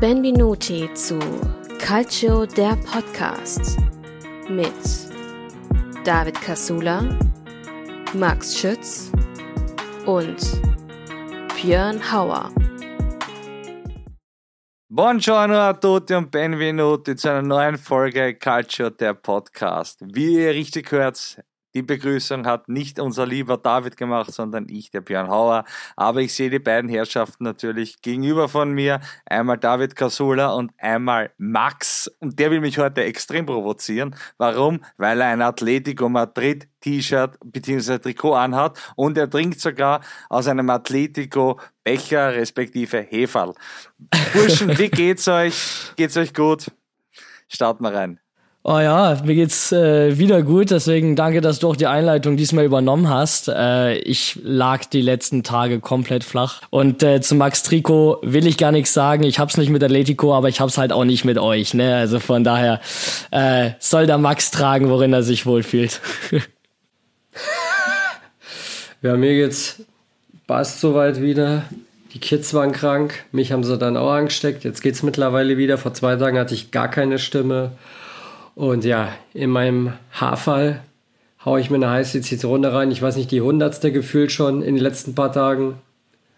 Benvenuti zu Calcio der Podcast mit David Casula, Max Schütz und Björn Hauer. Buongiorno a tutti und benvenuti zu einer neuen Folge Calcio der Podcast. Wie ihr richtig hört, die Begrüßung hat nicht unser lieber David gemacht, sondern ich, der Björn Hauer. Aber ich sehe die beiden Herrschaften natürlich gegenüber von mir. Einmal David Casula und einmal Max. Und der will mich heute extrem provozieren. Warum? Weil er ein Atletico Madrid T-Shirt bzw. Trikot anhat und er trinkt sogar aus einem Atletico Becher respektive Heferl. Burschen, wie geht's euch? Geht's euch gut? Starten wir rein. Oh ja, mir geht's äh, wieder gut, deswegen danke, dass du auch die Einleitung diesmal übernommen hast. Äh, ich lag die letzten Tage komplett flach. Und äh, zu Max Trikot will ich gar nichts sagen. Ich hab's nicht mit Atletico, aber ich hab's halt auch nicht mit euch. Ne? Also von daher äh, soll der Max tragen, worin er sich wohlfühlt. ja, mir geht's passt soweit wieder. Die Kids waren krank, mich haben sie dann auch angesteckt. Jetzt geht's mittlerweile wieder. Vor zwei Tagen hatte ich gar keine Stimme. Und ja, in meinem Haarfall haue ich mir eine heiße Zitrone rein. Ich weiß nicht, die hundertste gefühlt schon in den letzten paar Tagen.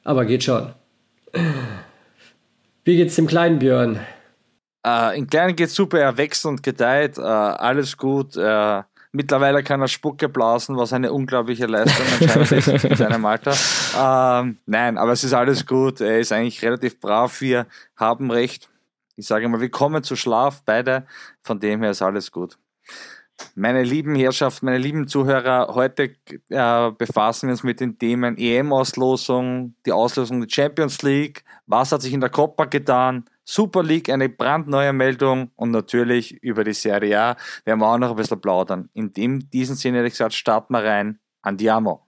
Aber geht schon. Wie geht's dem kleinen Björn? Äh, in Kleinen geht's super, er wächst und gedeiht, äh, alles gut. Äh, mittlerweile kann er Spucke blasen, was eine unglaubliche Leistung anscheinend ist in seinem Alter. Ähm, nein, aber es ist alles gut. Er ist eigentlich relativ brav. Wir haben recht ich sage mal, wir kommen zu Schlaf, beide. Von dem her ist alles gut. Meine lieben Herrschaften, meine lieben Zuhörer, heute äh, befassen wir uns mit den Themen EM-Auslosung, die Auslosung der Champions League, was hat sich in der Copa getan, Super League, eine brandneue Meldung und natürlich über die Serie A werden wir auch noch ein bisschen plaudern. In dem, diesem Sinne, hätte ich gesagt, starten wir rein. Andiamo.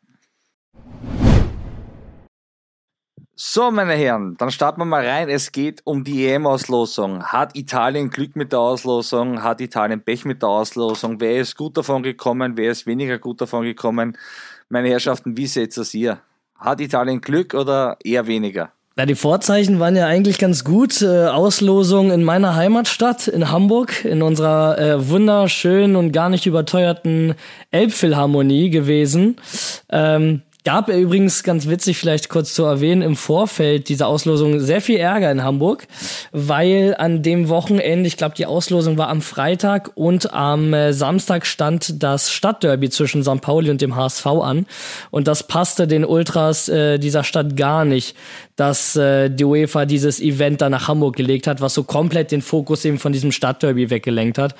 So, meine Herren, dann starten wir mal rein. Es geht um die EM-Auslosung. Hat Italien Glück mit der Auslosung? Hat Italien Pech mit der Auslosung? Wer ist gut davon gekommen? Wer ist weniger gut davon gekommen? Meine Herrschaften, wie seht ihr das hier? Hat Italien Glück oder eher weniger? Ja, die Vorzeichen waren ja eigentlich ganz gut. Äh, Auslosung in meiner Heimatstadt, in Hamburg, in unserer äh, wunderschönen und gar nicht überteuerten Elbphilharmonie gewesen. Ähm, Gab er übrigens ganz witzig, vielleicht kurz zu erwähnen, im Vorfeld dieser Auslosung sehr viel Ärger in Hamburg, weil an dem Wochenende, ich glaube, die Auslosung war am Freitag und am äh, Samstag stand das Stadtderby zwischen St. Pauli und dem HSV an. Und das passte den Ultras äh, dieser Stadt gar nicht, dass äh, die UEFA dieses Event da nach Hamburg gelegt hat, was so komplett den Fokus eben von diesem Stadtderby weggelenkt hat.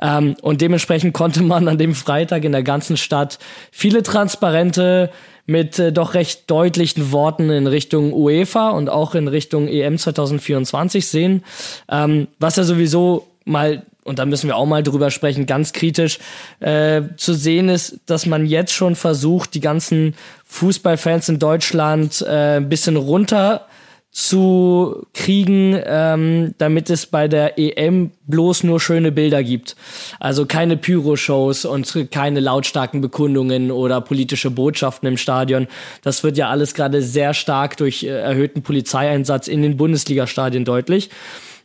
Ähm, und dementsprechend konnte man an dem Freitag in der ganzen Stadt viele Transparente mit äh, doch recht deutlichen Worten in Richtung UEFA und auch in Richtung EM 2024 sehen, ähm, was ja sowieso mal und da müssen wir auch mal drüber sprechen, ganz kritisch äh, zu sehen ist, dass man jetzt schon versucht, die ganzen Fußballfans in Deutschland äh, ein bisschen runter zu kriegen, ähm, damit es bei der EM bloß nur schöne Bilder gibt. Also keine Pyro-Shows und keine lautstarken Bekundungen oder politische Botschaften im Stadion. Das wird ja alles gerade sehr stark durch äh, erhöhten Polizeieinsatz in den Bundesliga-Stadien deutlich.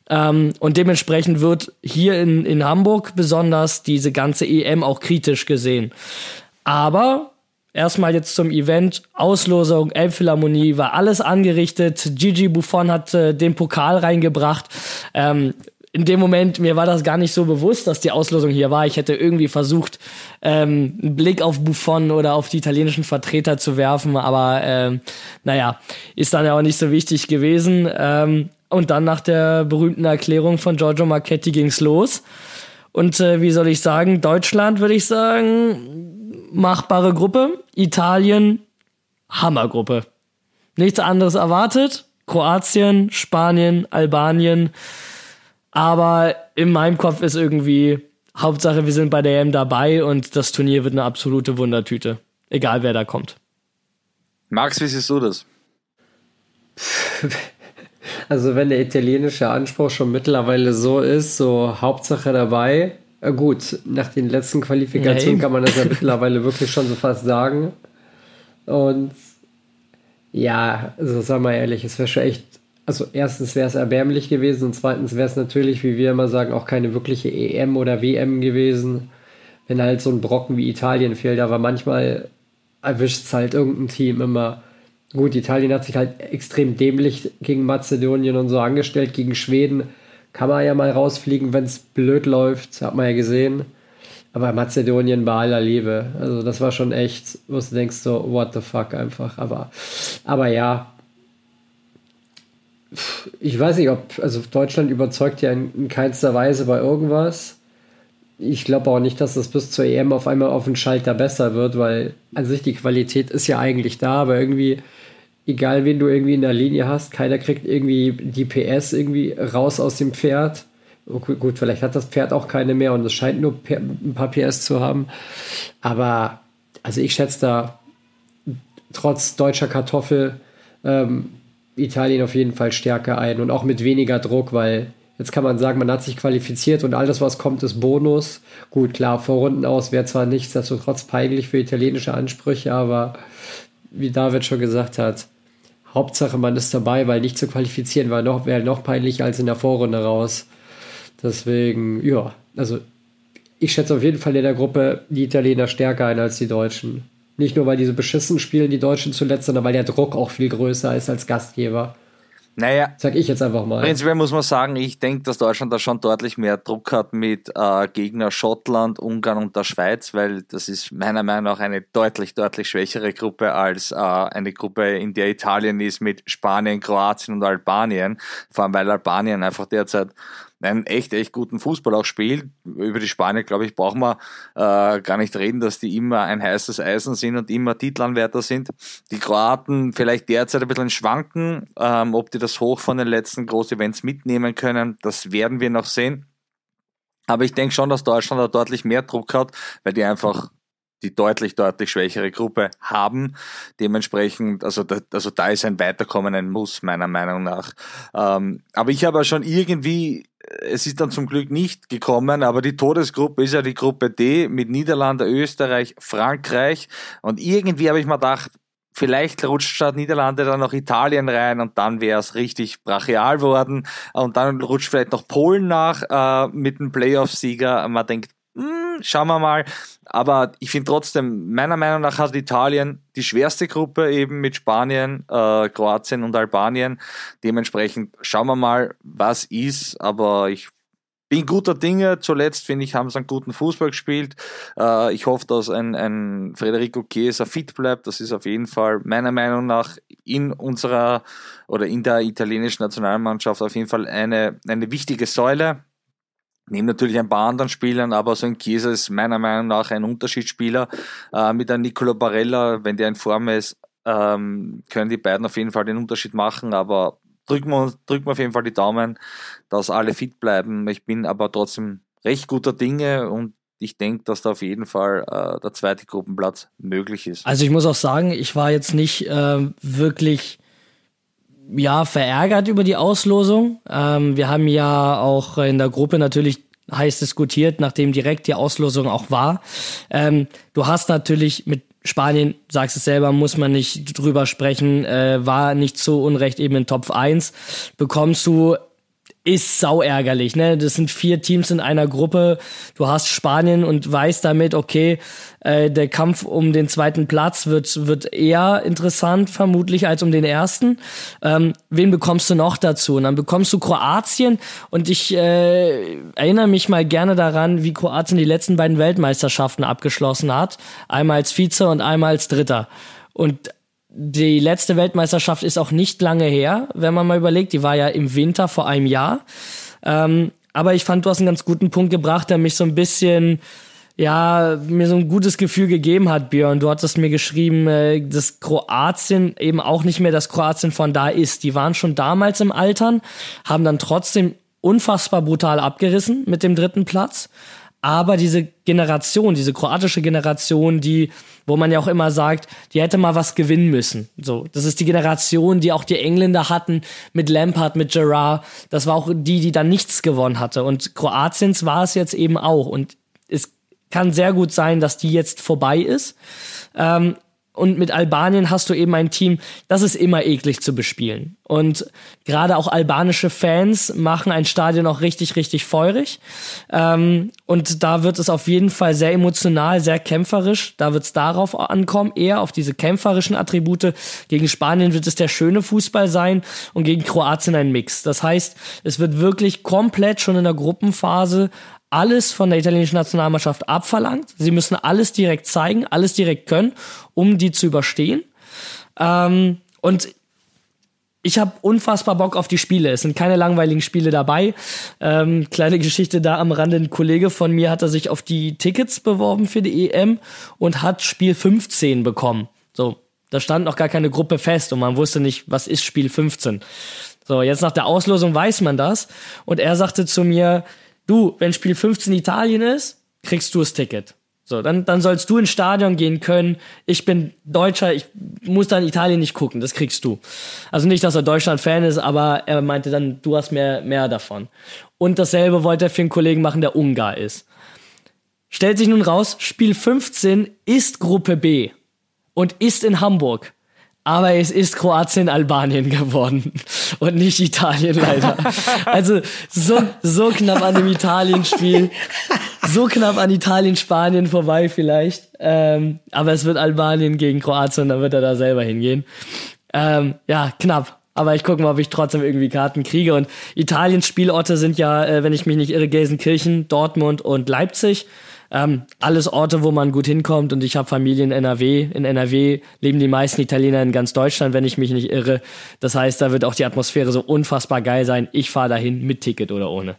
Ähm, und dementsprechend wird hier in, in Hamburg besonders diese ganze EM auch kritisch gesehen. Aber Erstmal jetzt zum Event. Auslosung, Elbphilharmonie, war alles angerichtet. Gigi Buffon hat äh, den Pokal reingebracht. Ähm, in dem Moment, mir war das gar nicht so bewusst, dass die Auslosung hier war. Ich hätte irgendwie versucht, ähm, einen Blick auf Buffon oder auf die italienischen Vertreter zu werfen, aber ähm, naja, ist dann ja auch nicht so wichtig gewesen. Ähm, und dann nach der berühmten Erklärung von Giorgio Marchetti ging's los. Und äh, wie soll ich sagen, Deutschland würde ich sagen, machbare Gruppe. Italien, Hammergruppe. Nichts anderes erwartet. Kroatien, Spanien, Albanien. Aber in meinem Kopf ist irgendwie Hauptsache, wir sind bei der EM dabei und das Turnier wird eine absolute Wundertüte. Egal wer da kommt. Max, wie siehst du das? Also wenn der italienische Anspruch schon mittlerweile so ist, so Hauptsache dabei, gut, nach den letzten Qualifikationen ja, kann man das ja mittlerweile wirklich schon so fast sagen. Und ja, also sagen wir ehrlich, es wäre schon echt also erstens wäre es erbärmlich gewesen und zweitens wäre es natürlich, wie wir immer sagen, auch keine wirkliche EM oder WM gewesen, wenn halt so ein Brocken wie Italien fehlt. Aber manchmal erwischt es halt irgendein Team immer. Gut, Italien hat sich halt extrem dämlich gegen Mazedonien und so angestellt. Gegen Schweden kann man ja mal rausfliegen, wenn es blöd läuft, hat man ja gesehen. Aber Mazedonien bei aller Liebe. Also das war schon echt, wo du denkst so, what the fuck einfach. Aber, aber ja, ich weiß nicht, ob, also Deutschland überzeugt ja in, in keinster Weise bei irgendwas. Ich glaube auch nicht, dass das bis zur EM auf einmal auf den Schalter besser wird, weil an sich die Qualität ist ja eigentlich da, aber irgendwie, egal wen du irgendwie in der Linie hast, keiner kriegt irgendwie die PS irgendwie raus aus dem Pferd. Okay, gut, vielleicht hat das Pferd auch keine mehr und es scheint nur ein paar PS zu haben. Aber also ich schätze da trotz deutscher Kartoffel ähm, Italien auf jeden Fall stärker ein und auch mit weniger Druck, weil jetzt kann man sagen, man hat sich qualifiziert und alles, was kommt, ist Bonus. Gut, klar, vor Runden aus wäre zwar nichtsdestotrotz peinlich für italienische Ansprüche, aber wie David schon gesagt hat, Hauptsache man ist dabei, weil nicht zu qualifizieren wäre noch, wär noch peinlicher als in der Vorrunde raus. Deswegen, ja, also ich schätze auf jeden Fall in der Gruppe die Italiener stärker ein als die Deutschen. Nicht nur, weil diese beschissen spielen, die Deutschen zuletzt, sondern weil der Druck auch viel größer ist als Gastgeber. Naja, sag ich jetzt einfach mal. Prinzipiell muss man sagen, ich denke, dass Deutschland da schon deutlich mehr Druck hat mit äh, Gegner Schottland, Ungarn und der Schweiz, weil das ist meiner Meinung nach eine deutlich, deutlich schwächere Gruppe als äh, eine Gruppe, in der Italien ist mit Spanien, Kroatien und Albanien. Vor allem, weil Albanien einfach derzeit einen echt, echt guten Fußball auch spielt. Über die Spanier, glaube ich, brauchen wir äh, gar nicht reden, dass die immer ein heißes Eisen sind und immer Titelanwärter sind. Die Kroaten vielleicht derzeit ein bisschen schwanken, ähm, ob die das hoch von den letzten Groß-Events mitnehmen können, das werden wir noch sehen. Aber ich denke schon, dass Deutschland da deutlich mehr Druck hat, weil die einfach die deutlich, deutlich schwächere Gruppe haben. Dementsprechend, also da, also da ist ein Weiterkommen ein Muss, meiner Meinung nach. Ähm, aber ich habe schon irgendwie es ist dann zum Glück nicht gekommen, aber die Todesgruppe ist ja die Gruppe D mit Niederlande, Österreich, Frankreich. Und irgendwie habe ich mir gedacht, vielleicht rutscht statt Niederlande dann noch Italien rein und dann wäre es richtig brachial worden. Und dann rutscht vielleicht noch Polen nach äh, mit einem Playoff-Sieger. Man denkt, hm, schauen wir mal. Aber ich finde trotzdem, meiner Meinung nach hat Italien die schwerste Gruppe eben mit Spanien, äh, Kroatien und Albanien. Dementsprechend schauen wir mal, was ist. Aber ich bin guter Dinge. Zuletzt, finde ich, haben sie einen guten Fußball gespielt. Äh, ich hoffe, dass ein, ein Federico Chiesa fit bleibt. Das ist auf jeden Fall meiner Meinung nach in unserer oder in der italienischen Nationalmannschaft auf jeden Fall eine, eine wichtige Säule. Neben natürlich ein paar anderen Spielern, aber so ein Chiesa ist meiner Meinung nach ein Unterschiedsspieler. Äh, mit einem Nicolo Barella, wenn der in Form ist, ähm, können die beiden auf jeden Fall den Unterschied machen, aber drücken wir, drücken wir auf jeden Fall die Daumen, dass alle fit bleiben. Ich bin aber trotzdem recht guter Dinge und ich denke, dass da auf jeden Fall äh, der zweite Gruppenplatz möglich ist. Also ich muss auch sagen, ich war jetzt nicht äh, wirklich ja, verärgert über die Auslosung. Ähm, wir haben ja auch in der Gruppe natürlich heiß diskutiert, nachdem direkt die Auslosung auch war. Ähm, du hast natürlich mit Spanien, sagst es selber, muss man nicht drüber sprechen, äh, war nicht so unrecht eben in Top 1. Bekommst du ist sau ärgerlich, ne? Das sind vier Teams in einer Gruppe. Du hast Spanien und weißt damit, okay, äh, der Kampf um den zweiten Platz wird wird eher interessant vermutlich als um den ersten. Ähm, wen bekommst du noch dazu? Und dann bekommst du Kroatien und ich äh, erinnere mich mal gerne daran, wie Kroatien die letzten beiden Weltmeisterschaften abgeschlossen hat, einmal als Vize und einmal als Dritter. Und die letzte Weltmeisterschaft ist auch nicht lange her, wenn man mal überlegt. Die war ja im Winter vor einem Jahr. Ähm, aber ich fand, du hast einen ganz guten Punkt gebracht, der mich so ein bisschen, ja, mir so ein gutes Gefühl gegeben hat, Björn. Du hattest mir geschrieben, äh, dass Kroatien eben auch nicht mehr das Kroatien von da ist. Die waren schon damals im Altern, haben dann trotzdem unfassbar brutal abgerissen mit dem dritten Platz. Aber diese Generation, diese kroatische Generation, die wo man ja auch immer sagt, die hätte mal was gewinnen müssen. So, das ist die Generation, die auch die Engländer hatten mit Lampard, mit Gerard. Das war auch die, die dann nichts gewonnen hatte. Und Kroatiens war es jetzt eben auch. Und es kann sehr gut sein, dass die jetzt vorbei ist. Ähm, und mit Albanien hast du eben ein Team, das ist immer eklig zu bespielen. Und gerade auch albanische Fans machen ein Stadion auch richtig, richtig feurig. Ähm, und da wird es auf jeden Fall sehr emotional, sehr kämpferisch. Da wird es darauf ankommen, eher auf diese kämpferischen Attribute. Gegen Spanien wird es der schöne Fußball sein und gegen Kroatien ein Mix. Das heißt, es wird wirklich komplett schon in der Gruppenphase alles von der italienischen Nationalmannschaft abverlangt. Sie müssen alles direkt zeigen, alles direkt können, um die zu überstehen. Ähm, und ich habe unfassbar Bock auf die Spiele. Es sind keine langweiligen Spiele dabei. Ähm, kleine Geschichte da am Rande. Ein Kollege von mir hat er sich auf die Tickets beworben für die EM und hat Spiel 15 bekommen. So, da stand noch gar keine Gruppe fest und man wusste nicht, was ist Spiel 15. So, jetzt nach der Auslosung weiß man das. Und er sagte zu mir, du, wenn Spiel 15 Italien ist, kriegst du das Ticket. So, dann, dann sollst du ins Stadion gehen können. Ich bin Deutscher, ich muss dann Italien nicht gucken, das kriegst du. Also nicht, dass er Deutschland-Fan ist, aber er meinte dann, du hast mehr, mehr davon. Und dasselbe wollte er für einen Kollegen machen, der Ungar ist. Stellt sich nun raus, Spiel 15 ist Gruppe B und ist in Hamburg. Aber es ist Kroatien-Albanien geworden und nicht Italien leider. Also so, so knapp an dem Italien-Spiel, so knapp an Italien-Spanien vorbei vielleicht. Ähm, aber es wird Albanien gegen Kroatien, dann wird er da selber hingehen. Ähm, ja, knapp. Aber ich gucke mal, ob ich trotzdem irgendwie Karten kriege. Und Italiens Spielorte sind ja, äh, wenn ich mich nicht irre, Gelsenkirchen, Dortmund und Leipzig. Ähm, alles Orte, wo man gut hinkommt und ich habe Familie in NRW. In NRW leben die meisten Italiener in ganz Deutschland, wenn ich mich nicht irre. Das heißt, da wird auch die Atmosphäre so unfassbar geil sein. Ich fahre dahin mit Ticket oder ohne.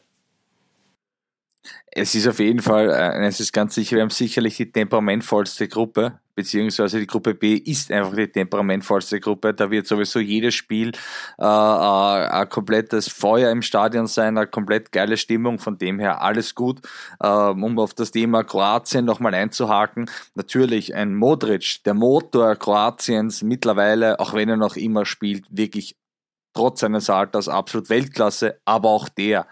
Es ist auf jeden Fall, äh, es ist ganz sicher, wir haben sicherlich die temperamentvollste Gruppe, beziehungsweise die Gruppe B ist einfach die temperamentvollste Gruppe. Da wird sowieso jedes Spiel äh, äh, ein komplettes Feuer im Stadion sein, eine komplett geile Stimmung, von dem her alles gut. Äh, um auf das Thema Kroatien nochmal einzuhaken, natürlich ein Modric, der Motor Kroatiens mittlerweile, auch wenn er noch immer spielt, wirklich trotz seines Alters absolut Weltklasse, aber auch der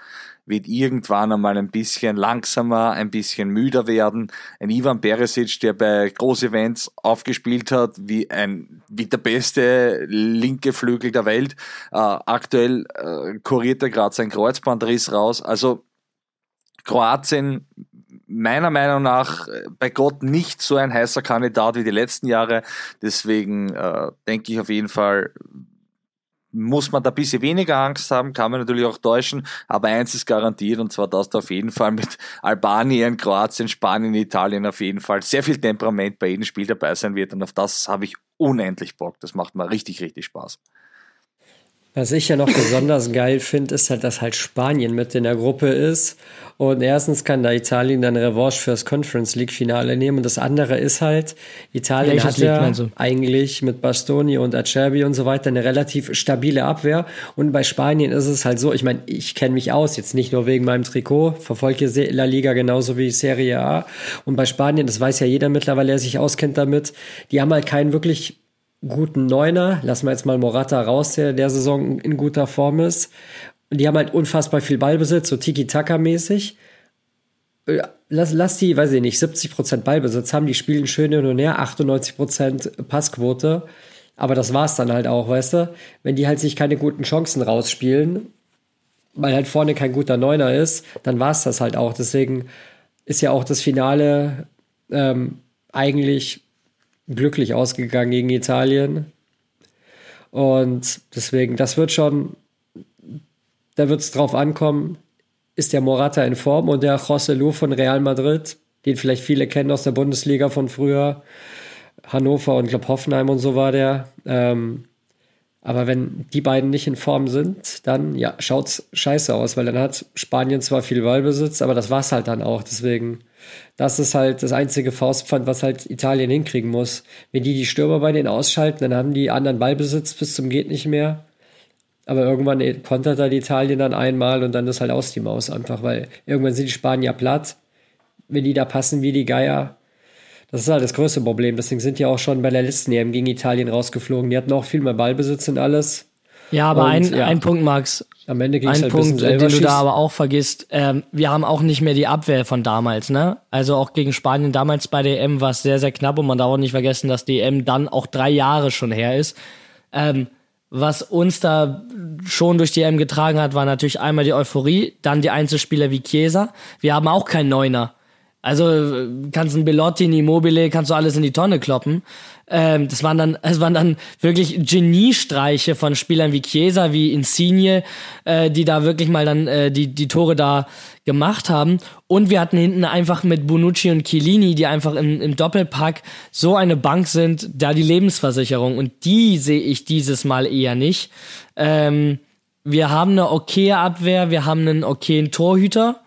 wird irgendwann einmal ein bisschen langsamer, ein bisschen müder werden. Ein Ivan Peresic, der bei Großevents aufgespielt hat, wie ein, wie der beste linke Flügel der Welt. Äh, aktuell äh, kuriert er gerade sein Kreuzbandriss raus. Also Kroatien meiner Meinung nach bei Gott nicht so ein heißer Kandidat wie die letzten Jahre. Deswegen äh, denke ich auf jeden Fall, muss man da ein bisschen weniger Angst haben, kann man natürlich auch täuschen, aber eins ist garantiert und zwar, dass da auf jeden Fall mit Albanien, Kroatien, Spanien, Italien auf jeden Fall sehr viel Temperament bei jedem Spiel dabei sein wird und auf das habe ich unendlich Bock. Das macht mir richtig, richtig Spaß. Was ich ja noch besonders geil finde, ist halt, dass halt Spanien mit in der Gruppe ist. Und erstens kann da Italien dann Revanche fürs Conference League Finale nehmen. Und das andere ist halt, Italien Welches hat ja eigentlich mit Bastoni und Acerbi und so weiter eine relativ stabile Abwehr. Und bei Spanien ist es halt so, ich meine, ich kenne mich aus, jetzt nicht nur wegen meinem Trikot, verfolge La Liga genauso wie Serie A. Und bei Spanien, das weiß ja jeder mittlerweile, der sich auskennt damit, die haben halt keinen wirklich guten Neuner. Lassen wir jetzt mal Morata raus, der der Saison in guter Form ist. Und die haben halt unfassbar viel Ballbesitz, so Tiki-Taka-mäßig. Äh, lass, lass die, weiß ich nicht, 70% Ballbesitz haben, die spielen schön hin und her, 98% Passquote. Aber das war's dann halt auch, weißt du? Wenn die halt sich keine guten Chancen rausspielen, weil halt vorne kein guter Neuner ist, dann war's das halt auch. Deswegen ist ja auch das Finale ähm, eigentlich glücklich ausgegangen gegen Italien. Und deswegen, das wird schon, da wird es drauf ankommen, ist der Morata in Form und der José Lu von Real Madrid, den vielleicht viele kennen aus der Bundesliga von früher, Hannover und glaube Hoffenheim und so war der. Ähm, aber wenn die beiden nicht in Form sind, dann ja, schaut's scheiße aus, weil dann hat Spanien zwar viel Ballbesitz, aber das war's halt dann auch. Deswegen das ist halt das einzige Faustpfand, was halt Italien hinkriegen muss. Wenn die die Stürmer bei denen ausschalten, dann haben die anderen Ballbesitz bis zum geht nicht mehr. Aber irgendwann kontert halt Italien dann einmal und dann ist halt aus die Maus einfach, weil irgendwann sind die Spanier platt. Wenn die da passen wie die Geier, das ist halt das größte Problem. Deswegen sind die auch schon bei der letzten EM gegen Italien rausgeflogen. Die hatten auch viel mehr Ballbesitz und alles. Ja, aber Und, ein, ja. ein Punkt, Max. Am Ende ging es Ein halt ein bisschen Punkt, den du da aber auch vergisst. Ähm, wir haben auch nicht mehr die Abwehr von damals, ne? Also auch gegen Spanien damals bei der EM war es sehr, sehr knapp und man darf auch nicht vergessen, dass die EM dann auch drei Jahre schon her ist. Ähm, was uns da schon durch die EM getragen hat, war natürlich einmal die Euphorie, dann die Einzelspieler wie Chiesa. Wir haben auch keinen Neuner. Also äh, kannst ein Belotti, ein Immobile, kannst du alles in die Tonne kloppen. Ähm, das waren dann, es waren dann wirklich Geniestreiche von Spielern wie Chiesa, wie Insigne, äh, die da wirklich mal dann äh, die die Tore da gemacht haben. Und wir hatten hinten einfach mit Bonucci und Chiellini, die einfach im, im Doppelpack so eine Bank sind, da die Lebensversicherung. Und die sehe ich dieses Mal eher nicht. Ähm, wir haben eine okaye Abwehr, wir haben einen okayen Torhüter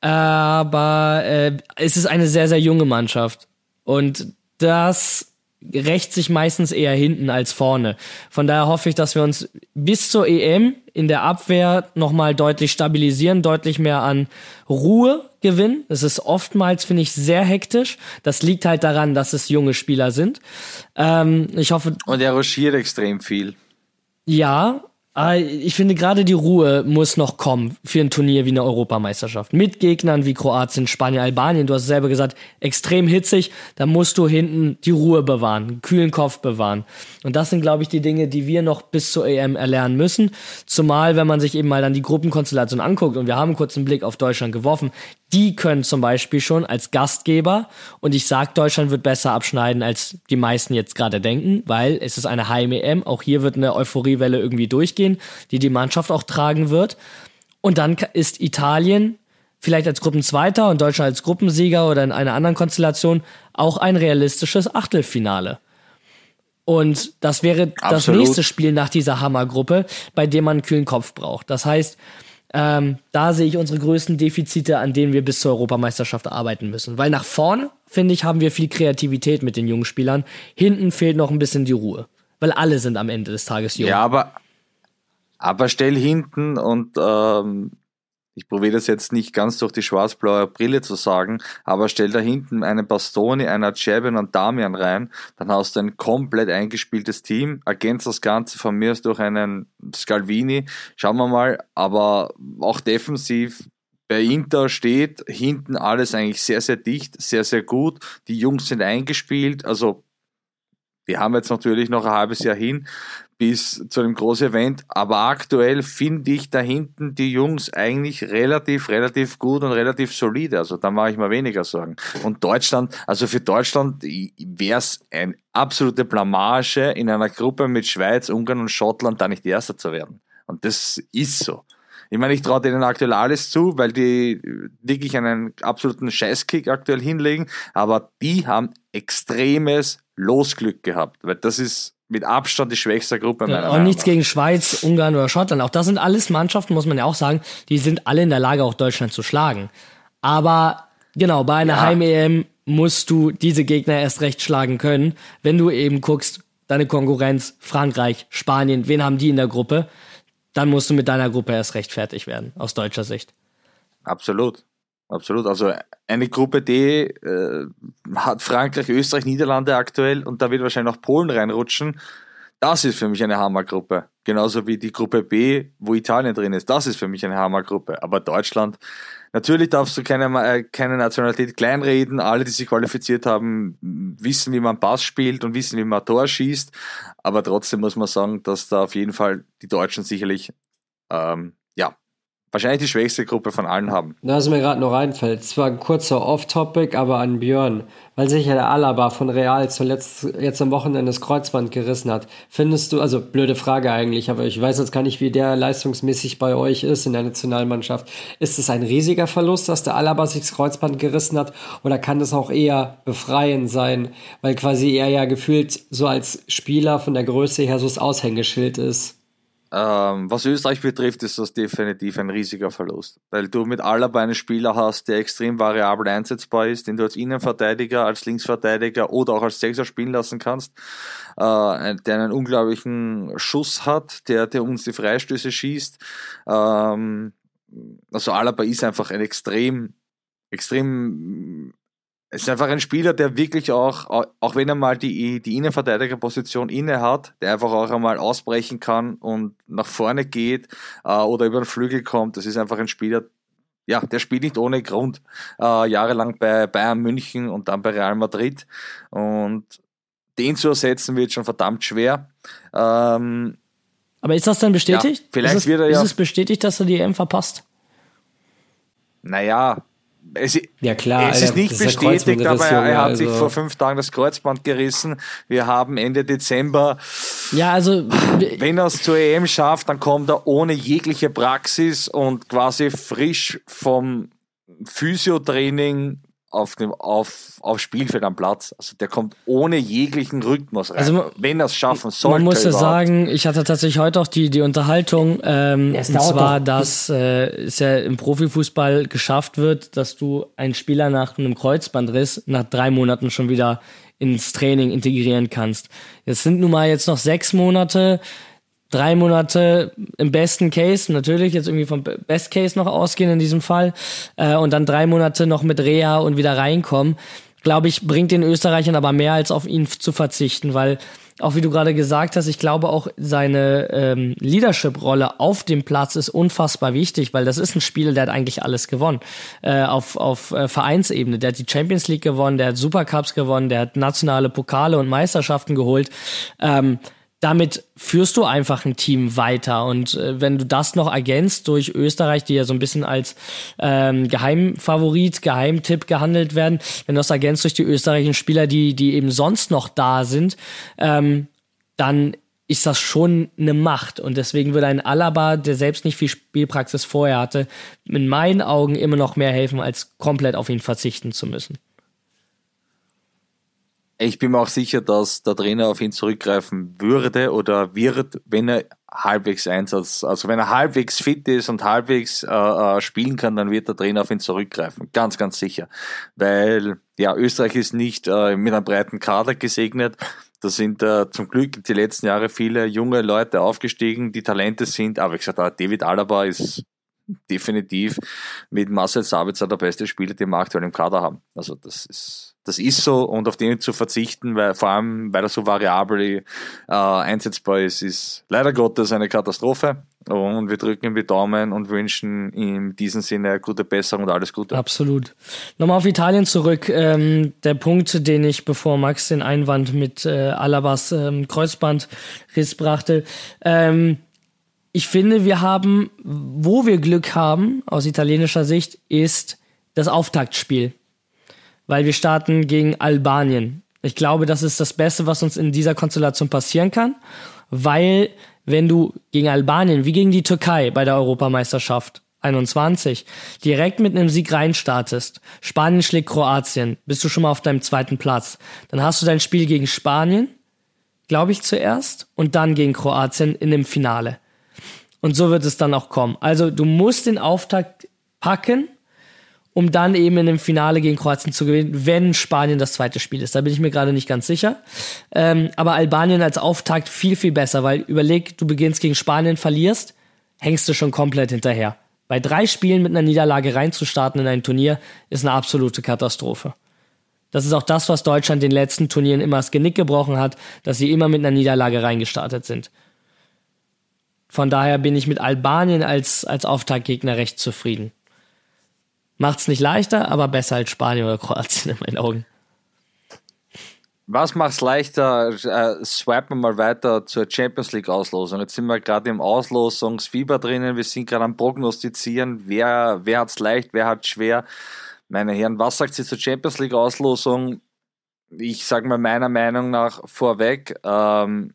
aber äh, es ist eine sehr, sehr junge Mannschaft. Und das rächt sich meistens eher hinten als vorne. Von daher hoffe ich, dass wir uns bis zur EM in der Abwehr nochmal deutlich stabilisieren, deutlich mehr an Ruhe gewinnen. Es ist oftmals, finde ich, sehr hektisch. Das liegt halt daran, dass es junge Spieler sind. Ähm, ich hoffe, Und er ruschiert extrem viel. ja, ich finde gerade die Ruhe muss noch kommen für ein Turnier wie eine Europameisterschaft. Mit Gegnern wie Kroatien, Spanien, Albanien. Du hast selber gesagt, extrem hitzig. Da musst du hinten die Ruhe bewahren, einen kühlen Kopf bewahren. Und das sind, glaube ich, die Dinge, die wir noch bis zur EM erlernen müssen. Zumal, wenn man sich eben mal dann die Gruppenkonstellation anguckt und wir haben kurz einen Blick auf Deutschland geworfen, die können zum Beispiel schon als Gastgeber und ich sag, Deutschland wird besser abschneiden, als die meisten jetzt gerade denken, weil es ist eine Heim-EM. Auch hier wird eine Euphoriewelle irgendwie durchgehen, die die Mannschaft auch tragen wird. Und dann ist Italien vielleicht als Gruppenzweiter und Deutschland als Gruppensieger oder in einer anderen Konstellation auch ein realistisches Achtelfinale. Und das wäre das Absolut. nächste Spiel nach dieser Hammergruppe, bei dem man einen kühlen Kopf braucht. Das heißt, ähm, da sehe ich unsere größten Defizite, an denen wir bis zur Europameisterschaft arbeiten müssen. Weil nach vorne, finde ich, haben wir viel Kreativität mit den jungen Spielern. Hinten fehlt noch ein bisschen die Ruhe. Weil alle sind am Ende des Tages jung. Ja, aber, aber stell hinten und ähm, ich probiere das jetzt nicht ganz durch die schwarz-blaue Brille zu sagen, aber stell da hinten einen Bastoni, einen Acerbi und Damian rein, dann hast du ein komplett eingespieltes Team, ergänzt das Ganze von mir aus durch einen Scalvini, schauen wir mal, aber auch defensiv bei Inter steht hinten alles eigentlich sehr, sehr dicht, sehr, sehr gut. Die Jungs sind eingespielt, also wir haben jetzt natürlich noch ein halbes Jahr hin bis zu einem großen Event, aber aktuell finde ich da hinten die Jungs eigentlich relativ, relativ gut und relativ solide. Also da mache ich mir weniger Sorgen. Und Deutschland, also für Deutschland wäre es eine absolute Blamage in einer Gruppe mit Schweiz, Ungarn und Schottland da nicht Erster zu werden. Und das ist so. Ich meine, ich traue denen aktuell alles zu, weil die wirklich einen absoluten Scheißkick aktuell hinlegen, aber die haben extremes Losglück gehabt, weil das ist mit Abstand die schwächste Gruppe meiner Ja, und Meinung nichts gegen Schweiz, Ungarn oder Schottland. Auch das sind alles Mannschaften, muss man ja auch sagen, die sind alle in der Lage, auch Deutschland zu schlagen. Aber genau, bei einer Ja. Heim-EM musst du diese Gegner erst recht schlagen können, wenn du eben guckst, deine Konkurrenz, Frankreich, Spanien, wen haben die in der Gruppe? Dann musst du mit deiner Gruppe erst recht fertig werden, aus deutscher Sicht. Absolut. Absolut. Also eine Gruppe D äh, hat Frankreich, Österreich, Niederlande aktuell und da wird wahrscheinlich noch Polen reinrutschen. Das ist für mich eine Hammergruppe. Genauso wie die Gruppe B, wo Italien drin ist. Das ist für mich eine Hammergruppe. Aber Deutschland, natürlich darfst du keine, äh, keine Nationalität kleinreden. Alle, die sich qualifiziert haben, wissen, wie man Pass spielt und wissen, wie man Tor schießt. Aber trotzdem muss man sagen, dass da auf jeden Fall die Deutschen sicherlich, ähm, wahrscheinlich die schwächste Gruppe von allen haben. Na, was mir gerade noch einfällt, zwar ein kurzer Off-Topic, aber an Björn, weil sich ja der Alaba von Real zuletzt jetzt am Wochenende das Kreuzband gerissen hat. Findest du, also blöde Frage eigentlich, aber ich weiß jetzt gar nicht, wie der leistungsmäßig bei euch ist in der Nationalmannschaft. Ist es ein riesiger Verlust, dass der Alaba sich das Kreuzband gerissen hat oder kann es auch eher befreiend sein, weil quasi er ja gefühlt so als Spieler von der Größe her so das Aushängeschild ist? Ähm, was Österreich betrifft, ist das definitiv ein riesiger Verlust, weil du mit Alaba einen Spieler hast, der extrem variabel einsetzbar ist, den du als Innenverteidiger, als Linksverteidiger oder auch als Sechser spielen lassen kannst, äh, der einen unglaublichen Schuss hat, der, der uns die Freistöße schießt. Ähm, also Alaba ist einfach ein extrem, extrem es ist einfach ein Spieler, der wirklich auch, auch wenn er mal die, die Innenverteidigerposition inne hat, der einfach auch einmal ausbrechen kann und nach vorne geht äh, oder über den Flügel kommt. Das ist einfach ein Spieler, ja, der spielt nicht ohne Grund äh, jahrelang bei Bayern München und dann bei Real Madrid. Und den zu ersetzen wird schon verdammt schwer. Ähm, Aber ist das dann bestätigt? Ja, vielleicht ist es, wird er ja. Ist es bestätigt, dass er die EM verpasst? Naja, es, ja klar, es ist nicht ist bestätigt, aber er, er hat also. sich vor fünf Tagen das Kreuzband gerissen. Wir haben Ende Dezember. Ja, also wenn er es zur EM schafft, dann kommt er ohne jegliche Praxis und quasi frisch vom Physiotraining auf dem auf, auf Spielfeld am Platz. Also der kommt ohne jeglichen Rhythmus rein. Also, wenn er es schaffen sollte. Man muss ja sagen, ich hatte tatsächlich heute auch die, die Unterhaltung, ähm, und zwar, dass äh, es ja im Profifußball geschafft wird, dass du einen Spieler nach einem Kreuzbandriss nach drei Monaten schon wieder ins Training integrieren kannst. Es sind nun mal jetzt noch sechs Monate drei Monate im besten Case, natürlich jetzt irgendwie vom Best Case noch ausgehen in diesem Fall, äh, und dann drei Monate noch mit Reha und wieder reinkommen, glaube ich, bringt den Österreichern aber mehr als auf ihn zu verzichten, weil auch wie du gerade gesagt hast, ich glaube auch seine ähm, Leadership-Rolle auf dem Platz ist unfassbar wichtig, weil das ist ein Spieler, der hat eigentlich alles gewonnen äh, auf, auf äh, Vereinsebene. Der hat die Champions League gewonnen, der hat Supercups gewonnen, der hat nationale Pokale und Meisterschaften geholt. Ähm, damit führst du einfach ein Team weiter. Und äh, wenn du das noch ergänzt durch Österreich, die ja so ein bisschen als ähm, Geheimfavorit, Geheimtipp gehandelt werden, wenn du das ergänzt durch die österreichischen Spieler, die, die eben sonst noch da sind, ähm, dann ist das schon eine Macht. Und deswegen würde ein Alaba, der selbst nicht viel Spielpraxis vorher hatte, in meinen Augen immer noch mehr helfen, als komplett auf ihn verzichten zu müssen. Ich bin mir auch sicher, dass der Trainer auf ihn zurückgreifen würde oder wird, wenn er halbwegs Einsatz, also wenn er halbwegs fit ist und halbwegs äh, äh, spielen kann, dann wird der Trainer auf ihn zurückgreifen. Ganz, ganz sicher. Weil, ja, Österreich ist nicht äh, mit einem breiten Kader gesegnet. Da sind äh, zum Glück die letzten Jahre viele junge Leute aufgestiegen, die Talente sind. Aber wie gesagt, David Alaba ist definitiv mit Marcel Sabitzer der beste Spieler, den wir aktuell im Kader haben. Also das ist das ist so und auf den zu verzichten, weil vor allem, weil er so variabel äh, einsetzbar ist, ist leider Gottes eine Katastrophe. Und wir drücken ihm die Daumen und wünschen ihm in diesem Sinne gute Besserung und alles Gute. Absolut. Nochmal auf Italien zurück. Ähm, der Punkt, den ich, bevor Max den Einwand mit äh, Alabas ähm, Kreuzbandriss brachte, ähm, ich finde, wir haben, wo wir Glück haben, aus italienischer Sicht, ist das Auftaktspiel weil wir starten gegen Albanien. Ich glaube, das ist das Beste, was uns in dieser Konstellation passieren kann, weil wenn du gegen Albanien, wie gegen die Türkei bei der Europameisterschaft 21, direkt mit einem Sieg reinstartest, Spanien schlägt Kroatien, bist du schon mal auf deinem zweiten Platz. Dann hast du dein Spiel gegen Spanien, glaube ich zuerst, und dann gegen Kroatien in dem Finale. Und so wird es dann auch kommen. Also du musst den Auftakt packen um dann eben in dem Finale gegen Kroatien zu gewinnen, wenn Spanien das zweite Spiel ist. Da bin ich mir gerade nicht ganz sicher. Ähm, aber Albanien als Auftakt viel, viel besser, weil überleg, du beginnst gegen Spanien, verlierst, hängst du schon komplett hinterher. Bei drei Spielen mit einer Niederlage reinzustarten in ein Turnier ist eine absolute Katastrophe. Das ist auch das, was Deutschland den letzten Turnieren immer das Genick gebrochen hat, dass sie immer mit einer Niederlage reingestartet sind. Von daher bin ich mit Albanien als, als Auftaktgegner recht zufrieden. Macht's nicht leichter, aber besser als Spanien oder Kroatien in meinen Augen. Was macht's leichter? Äh, swipen wir mal weiter zur Champions League Auslosung. Jetzt sind wir gerade im Auslosungsfieber drinnen. Wir sind gerade am Prognostizieren. Wer, wer hat's leicht, wer hat's schwer? Meine Herren, was sagt sie zur Champions League Auslosung? Ich sage mal meiner Meinung nach vorweg. Ähm,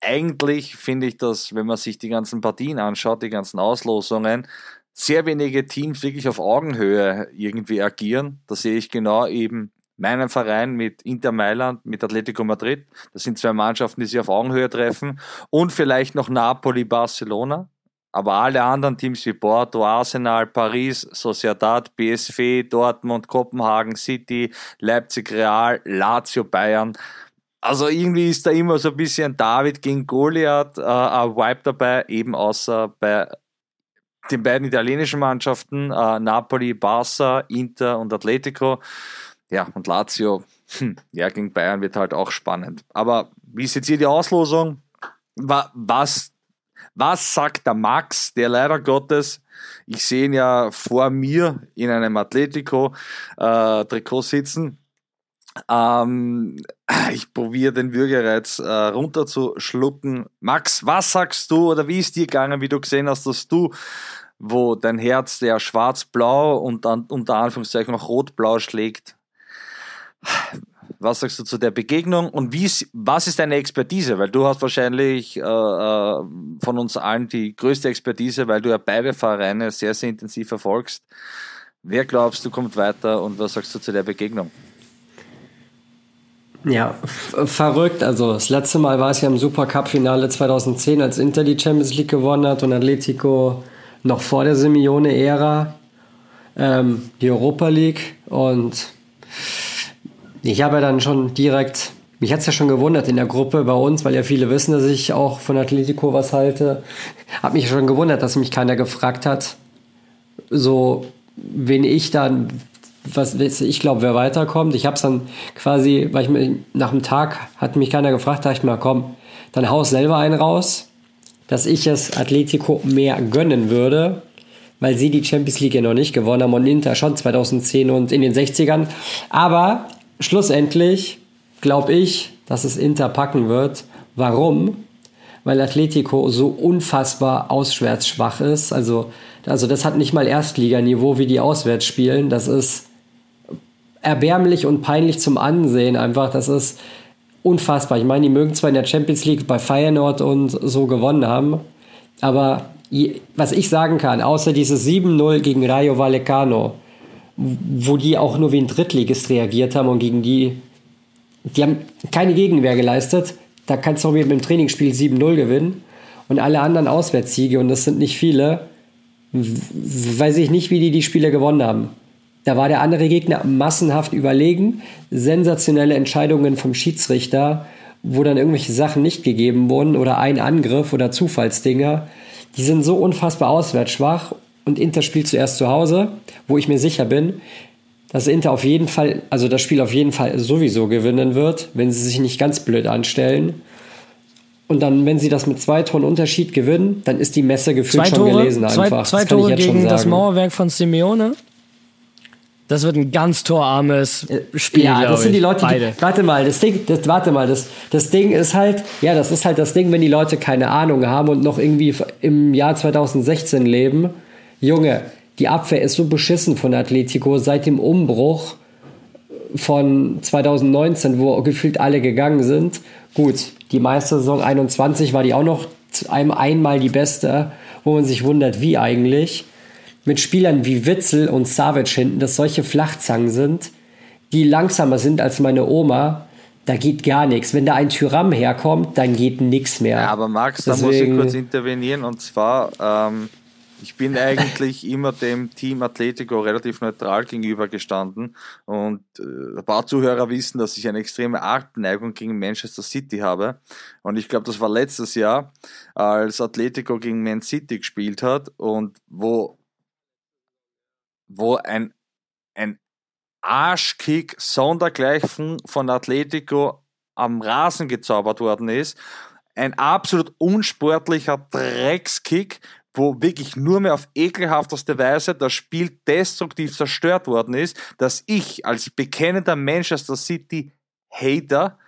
eigentlich finde ich das, wenn man sich die ganzen Partien anschaut, die ganzen Auslosungen, sehr wenige Teams wirklich auf Augenhöhe irgendwie agieren. Da sehe ich genau eben meinen Verein mit Inter Mailand, mit Atletico Madrid. Das sind zwei Mannschaften, die sich auf Augenhöhe treffen. Und vielleicht noch Napoli, Barcelona. Aber alle anderen Teams wie Porto, Arsenal, Paris, Sociedad, PSV, Dortmund, Kopenhagen, City, Leipzig, Real, Lazio, Bayern. Also irgendwie ist da immer so ein bisschen David gegen Goliath, äh, ein Vibe dabei, eben außer bei den beiden italienischen Mannschaften, äh, Napoli, Barca, Inter und Atletico. ja, und Lazio, hm, ja, gegen Bayern wird halt auch spannend. Aber wie ist jetzt hier die Auslosung? Was, was sagt der Max, der leider Gottes, ich sehe ihn ja vor mir in einem Atletico-Trikot äh, sitzen. Ähm, ich probiere den Würgereiz äh, runterzuschlucken. Max, was sagst du oder wie ist dir gegangen, wie du gesehen hast, dass du, wo dein Herz der schwarz-blau und dann unter Anführungszeichen noch rot-blau schlägt, was sagst du zu der Begegnung und wie ist, was ist deine Expertise? Weil du hast wahrscheinlich äh, äh, von uns allen die größte Expertise, weil du ja beide Vereine sehr, sehr intensiv verfolgst. Wer glaubst du kommt weiter und was sagst du zu der Begegnung? Ja, verrückt. Also das letzte Mal war es ja im Supercup-Finale 2010, als Inter die Champions League gewonnen hat und Atletico noch vor der Simeone-Ära ähm, die Europa League. Und ich habe ja dann schon direkt, mich hat es ja schon gewundert in der Gruppe bei uns, weil ja viele wissen, dass ich auch von Atletico was halte. Habe mich schon gewundert, dass mich keiner gefragt hat, so wen ich dann was ich glaube, wer weiterkommt. Ich habe es dann quasi, weil ich mir nach dem Tag hat mich keiner gefragt, dachte ich mal, komm, dann haus selber einen raus, dass ich es Atletico mehr gönnen würde, weil sie die Champions League ja noch nicht gewonnen haben und Inter schon 2010 und in den 60ern. Aber schlussendlich glaube ich, dass es Inter packen wird. Warum? Weil Atletico so unfassbar auswärts schwach ist. Also, also das hat nicht mal Erstliganiveau, wie die auswärts spielen. Das ist erbärmlich und peinlich zum Ansehen einfach. Das ist unfassbar. Ich meine, die mögen zwar in der Champions League bei Feyenoord und so gewonnen haben, aber was ich sagen kann, außer dieses 7-0 gegen Rayo Vallecano, wo die auch nur wie ein Drittligist reagiert haben und gegen die, die haben keine Gegenwehr geleistet, da kannst du auch mit dem Trainingsspiel 7-0 gewinnen und alle anderen Auswärtssiege, und das sind nicht viele, weiß ich nicht, wie die die Spiele gewonnen haben. Da war der andere Gegner massenhaft überlegen, sensationelle Entscheidungen vom Schiedsrichter, wo dann irgendwelche Sachen nicht gegeben wurden oder ein Angriff oder Zufallsdinger. Die sind so unfassbar auswärts schwach und Inter spielt zuerst zu Hause, wo ich mir sicher bin, dass Inter auf jeden Fall, also das Spiel auf jeden Fall sowieso gewinnen wird, wenn sie sich nicht ganz blöd anstellen. Und dann, wenn sie das mit zwei Toren Unterschied gewinnen, dann ist die Messe gefühlt schon gelesen einfach. Zwei, zwei Tore gegen das Mauerwerk von Simeone. Das wird ein ganz torarmes äh, Spiel. Ja, das sind die Leute, die, warte mal, das Ding, das, warte mal, das, das Ding ist halt, ja, das ist halt das Ding, wenn die Leute keine Ahnung haben und noch irgendwie im Jahr 2016 leben. Junge, die Abwehr ist so beschissen von Atletico seit dem Umbruch von 2019, wo gefühlt alle gegangen sind. Gut, die Meistersaison 21 war die auch noch einmal die beste, wo man sich wundert, wie eigentlich mit Spielern wie Witzel und Savic hinten, dass solche Flachzangen sind, die langsamer sind als meine Oma, da geht gar nichts. Wenn da ein Tyram herkommt, dann geht nichts mehr. Ja, aber Max, Deswegen, da muss ich kurz intervenieren und zwar, ähm, ich bin eigentlich immer dem Team Atletico relativ neutral gegenüber gestanden und äh, ein paar Zuhörer wissen, dass ich eine extreme Artneigung gegen Manchester City habe und ich glaube, das war letztes Jahr, als Atletico gegen Man City gespielt hat und wo wo ein, ein Arschkick sondergleichen von Atletico am Rasen gezaubert worden ist. Ein absolut unsportlicher Dreckskick, wo wirklich nur mehr auf ekelhafteste Weise das Spiel destruktiv zerstört worden ist, dass ich als bekennender Manchester City Hater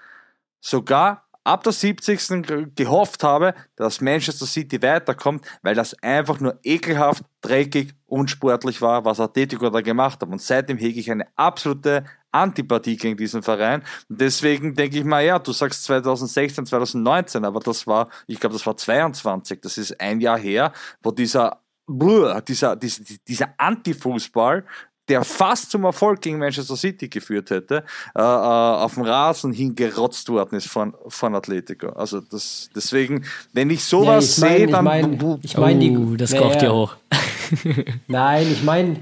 sogar ab der 70. gehofft habe, dass Manchester City weiterkommt, weil das einfach nur ekelhaft, dreckig, unsportlich war, was Atletico da gemacht hat. Und seitdem hege ich eine absolute Antipathie gegen diesen Verein. Und deswegen denke ich mal, ja, du sagst 2016, 2019, aber das war, ich glaube, das war 22. Das ist ein Jahr her, wo dieser dieser, dieser, dieser Anti-Fußball der fast zum Erfolg gegen Manchester City geführt hätte, äh, äh, auf dem Rasen hingerotzt worden ist von, von Atletico. Also das, deswegen, wenn ich sowas ja, ich sehe, dann... Ich meine, ich mein, die, oh, das kocht ja hoch. nein, ich meine...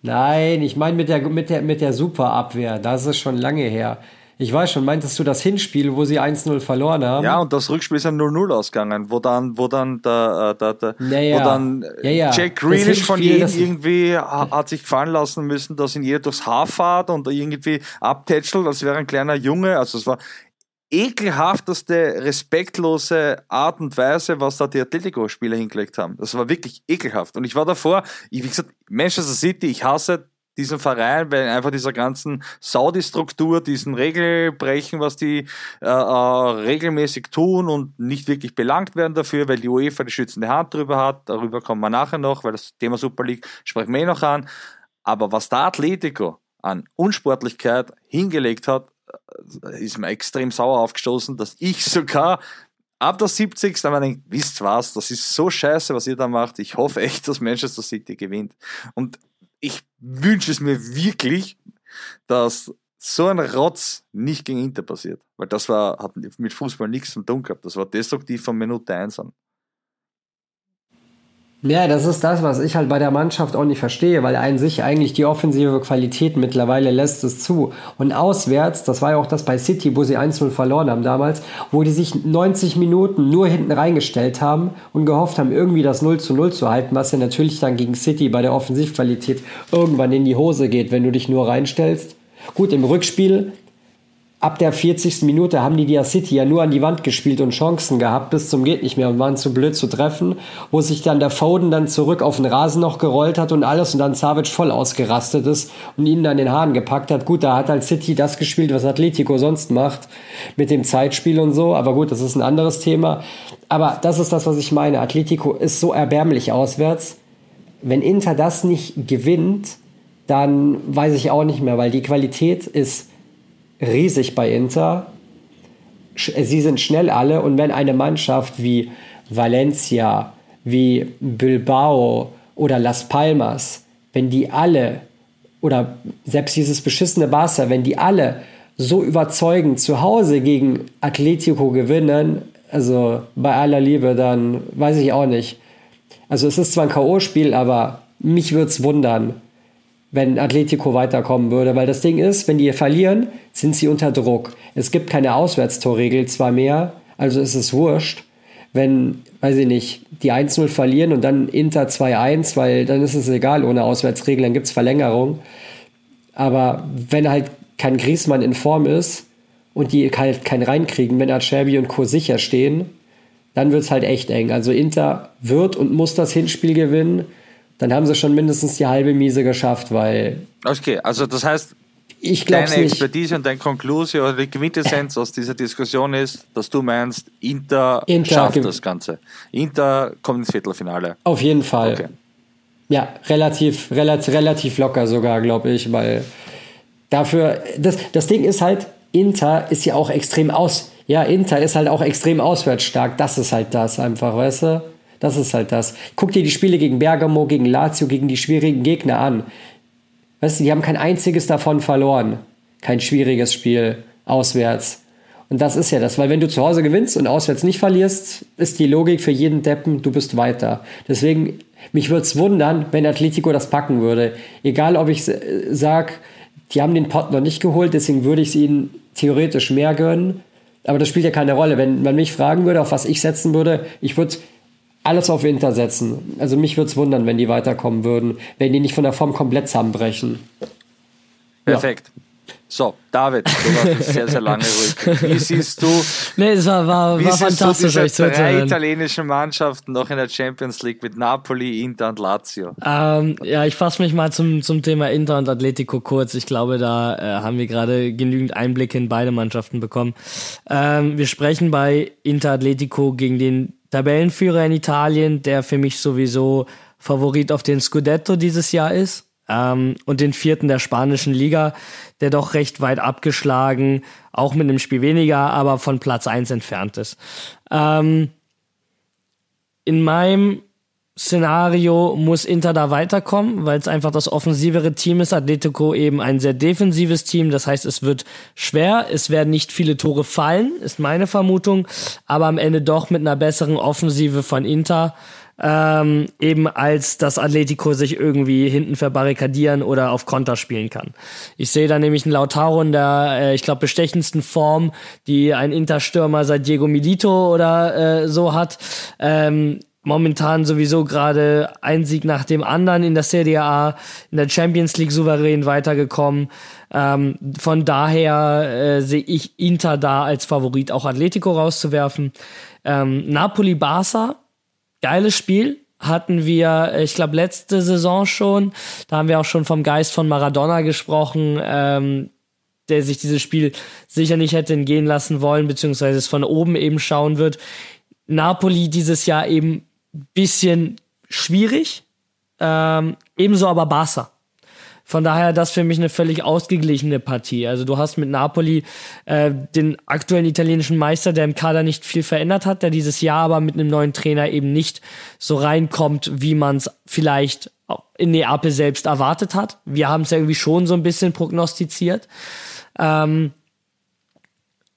Nein, ich meine mit der, mit, der, mit der Superabwehr, das ist schon lange her. Ich weiß schon, meintest du das Hinspiel, wo sie 1-0 verloren haben? Ja, und das Rückspiel ist ja 0-0 ausgegangen, wo dann, wo dann der, der, der Naja. wo dann Ja, ja. Jack Das Grealish von jedem irgendwie ha- hat sich gefallen lassen müssen, dass ihn jeder durchs Haar fährt und irgendwie abtätschelt, als wäre ein kleiner Junge. Also es war ekelhafteste, respektlose Art und Weise, was da die Atletico-Spieler hingelegt haben. Das war wirklich ekelhaft. Und ich war davor, ich, wie gesagt, Manchester City, ich hasse diesen Verein, weil einfach dieser ganzen Saudi-Struktur, diesen Regelbrechen, was die äh, äh, regelmäßig tun und nicht wirklich belangt werden dafür, weil die UEFA die schützende Hand drüber hat. Darüber kommen wir nachher noch, weil das Thema Super League sprechen wir eh noch an. Aber was da Atletico an Unsportlichkeit hingelegt hat, äh, ist mir extrem sauer aufgestoßen, dass ich sogar ab der 70. einmal denke, wisst was, das ist so scheiße, was ihr da macht. Ich hoffe echt, dass Manchester City gewinnt. Und ich wünsche es mir wirklich, dass so ein Rotz nicht gegen Inter passiert. Weil das war, hat mit Fußball nichts zu tun gehabt. Das war destruktiv von Minute 1 an. Ja, das ist das, was ich halt bei der Mannschaft auch nicht verstehe, weil an sich eigentlich die offensive Qualität mittlerweile lässt es zu. Und auswärts, das war ja auch das bei City, wo sie 1-0 verloren haben damals, wo die sich 90 Minuten nur hinten reingestellt haben und gehofft haben, irgendwie das 0 zu 0 zu halten, was ja natürlich dann gegen City bei der Offensivqualität irgendwann in die Hose geht, wenn du dich nur reinstellst. Gut, im Rückspiel ab der 40. Minute haben die die City ja nur an die Wand gespielt und Chancen gehabt bis zum geht nicht mehr und waren zu blöd zu treffen, wo sich dann der Foden dann zurück auf den Rasen noch gerollt hat und alles und dann Savic voll ausgerastet ist und ihn dann den Haaren gepackt hat. Gut, da hat halt City das gespielt, was Atletico sonst macht mit dem Zeitspiel und so, aber gut, das ist ein anderes Thema. Aber das ist das, was ich meine. Atletico ist so erbärmlich auswärts. Wenn Inter das nicht gewinnt, dann weiß ich auch nicht mehr, weil die Qualität ist riesig bei Inter. Sch- Sie sind schnell alle und wenn eine Mannschaft wie Valencia, wie Bilbao oder Las Palmas, wenn die alle oder selbst dieses beschissene Barca, wenn die alle so überzeugend zu Hause gegen Atletico gewinnen, also bei aller Liebe, dann weiß ich auch nicht. Also es ist zwar ein K.O.-Spiel, aber mich würde es wundern, wenn Atletico weiterkommen würde, weil das Ding ist, wenn die verlieren, sind sie unter Druck. Es gibt keine Auswärtstorregel zwar mehr, also ist es wurscht, wenn, weiß ich nicht, die 1-0 verlieren und dann Inter 2-1, weil dann ist es egal ohne Auswärtsregel, dann gibt es Verlängerung. Aber wenn halt kein Griezmann in Form ist und die halt keinen reinkriegen, wenn Acerbi und Co. sicher stehen, dann wird es halt echt eng. Also Inter wird und muss das Hinspiel gewinnen. Dann haben sie schon mindestens die halbe Miese geschafft, weil Okay, also das heißt, ich glaube deine nicht. Expertise und dein Konklusio oder die Quintessenz aus dieser Diskussion ist, dass du meinst, Inter, Inter schafft das Ganze. Inter kommt ins Viertelfinale. Auf jeden Fall. Okay. Ja, relativ, relativ, relativ locker sogar, glaube ich, weil dafür, das, das Ding ist halt, Inter ist ja auch extrem aus, ja, Inter ist halt auch extrem auswärts stark, das ist halt das einfach, weißt du? Das ist halt das. Guck dir die Spiele gegen Bergamo, gegen Lazio, gegen die schwierigen Gegner an. Weißt du, die haben kein einziges davon verloren. Kein schwieriges Spiel auswärts. Und das ist ja das, weil wenn du zu Hause gewinnst und auswärts nicht verlierst, ist die Logik für jeden Deppen, du bist weiter. Deswegen, mich würde es wundern, wenn Atletico das packen würde. Egal, ob ich sage, die haben den Pot noch nicht geholt, deswegen würde ich es ihnen theoretisch mehr gönnen. Aber das spielt ja keine Rolle. Wenn man mich fragen würde, auf was ich setzen würde, ich würde alles auf Inter setzen. Also mich würde es wundern, wenn die weiterkommen würden, wenn die nicht von der Form komplett zusammenbrechen. Perfekt. So, David, du warst jetzt sehr, sehr lange ruhig. Wie siehst du, Nee, es war, war, wie war siehst du fantastisch, diese euch drei italienischen Mannschaften noch in der Champions League mit Napoli, Inter und Lazio? Ähm, ja, ich fasse mich mal zum, zum Thema Inter und Atletico kurz. Ich glaube, da äh, haben wir gerade genügend Einblicke in beide Mannschaften bekommen. Ähm, wir sprechen bei Inter Atletico gegen den Tabellenführer in Italien, der für mich sowieso Favorit auf den Scudetto dieses Jahr ist. Ähm, und den vierten der spanischen Liga, der doch recht weit abgeschlagen, auch mit einem Spiel weniger, aber von Platz eins entfernt ist. Ähm, in meinem Szenario muss Inter da weiterkommen, weil es einfach das offensivere Team ist. Atletico eben ein sehr defensives Team. Das heißt, es wird schwer. Es werden nicht viele Tore fallen, ist meine Vermutung. Aber am Ende doch mit einer besseren Offensive von Inter ähm, eben als dass Atletico sich irgendwie hinten verbarrikadieren oder auf Konter spielen kann. Ich sehe da nämlich einen Lautaro in der, äh, ich glaube, bestechendsten Form, die ein Interstürmer seit Diego Milito oder äh, so hat. Ähm, momentan sowieso gerade ein Sieg nach dem anderen in der Serie A, in der Champions League souverän weitergekommen. Ähm, von daher äh, sehe ich Inter da als Favorit, auch Atletico rauszuwerfen. Ähm, Napoli-Barca geiles Spiel. Hatten wir, ich glaube, letzte Saison schon. Da haben wir auch schon vom Geist von Maradona gesprochen, ähm, der sich dieses Spiel sicher nicht hätte entgehen lassen wollen, beziehungsweise es von oben eben schauen wird. Napoli dieses Jahr eben bisschen schwierig, ähm, ebenso aber Barca. Von daher das für mich eine völlig ausgeglichene Partie. Also du hast mit Napoli äh, den aktuellen italienischen Meister, der im Kader nicht viel verändert hat, der dieses Jahr aber mit einem neuen Trainer eben nicht so reinkommt, wie man es vielleicht in Neapel selbst erwartet hat. Wir haben es ja irgendwie schon so ein bisschen prognostiziert. Ähm,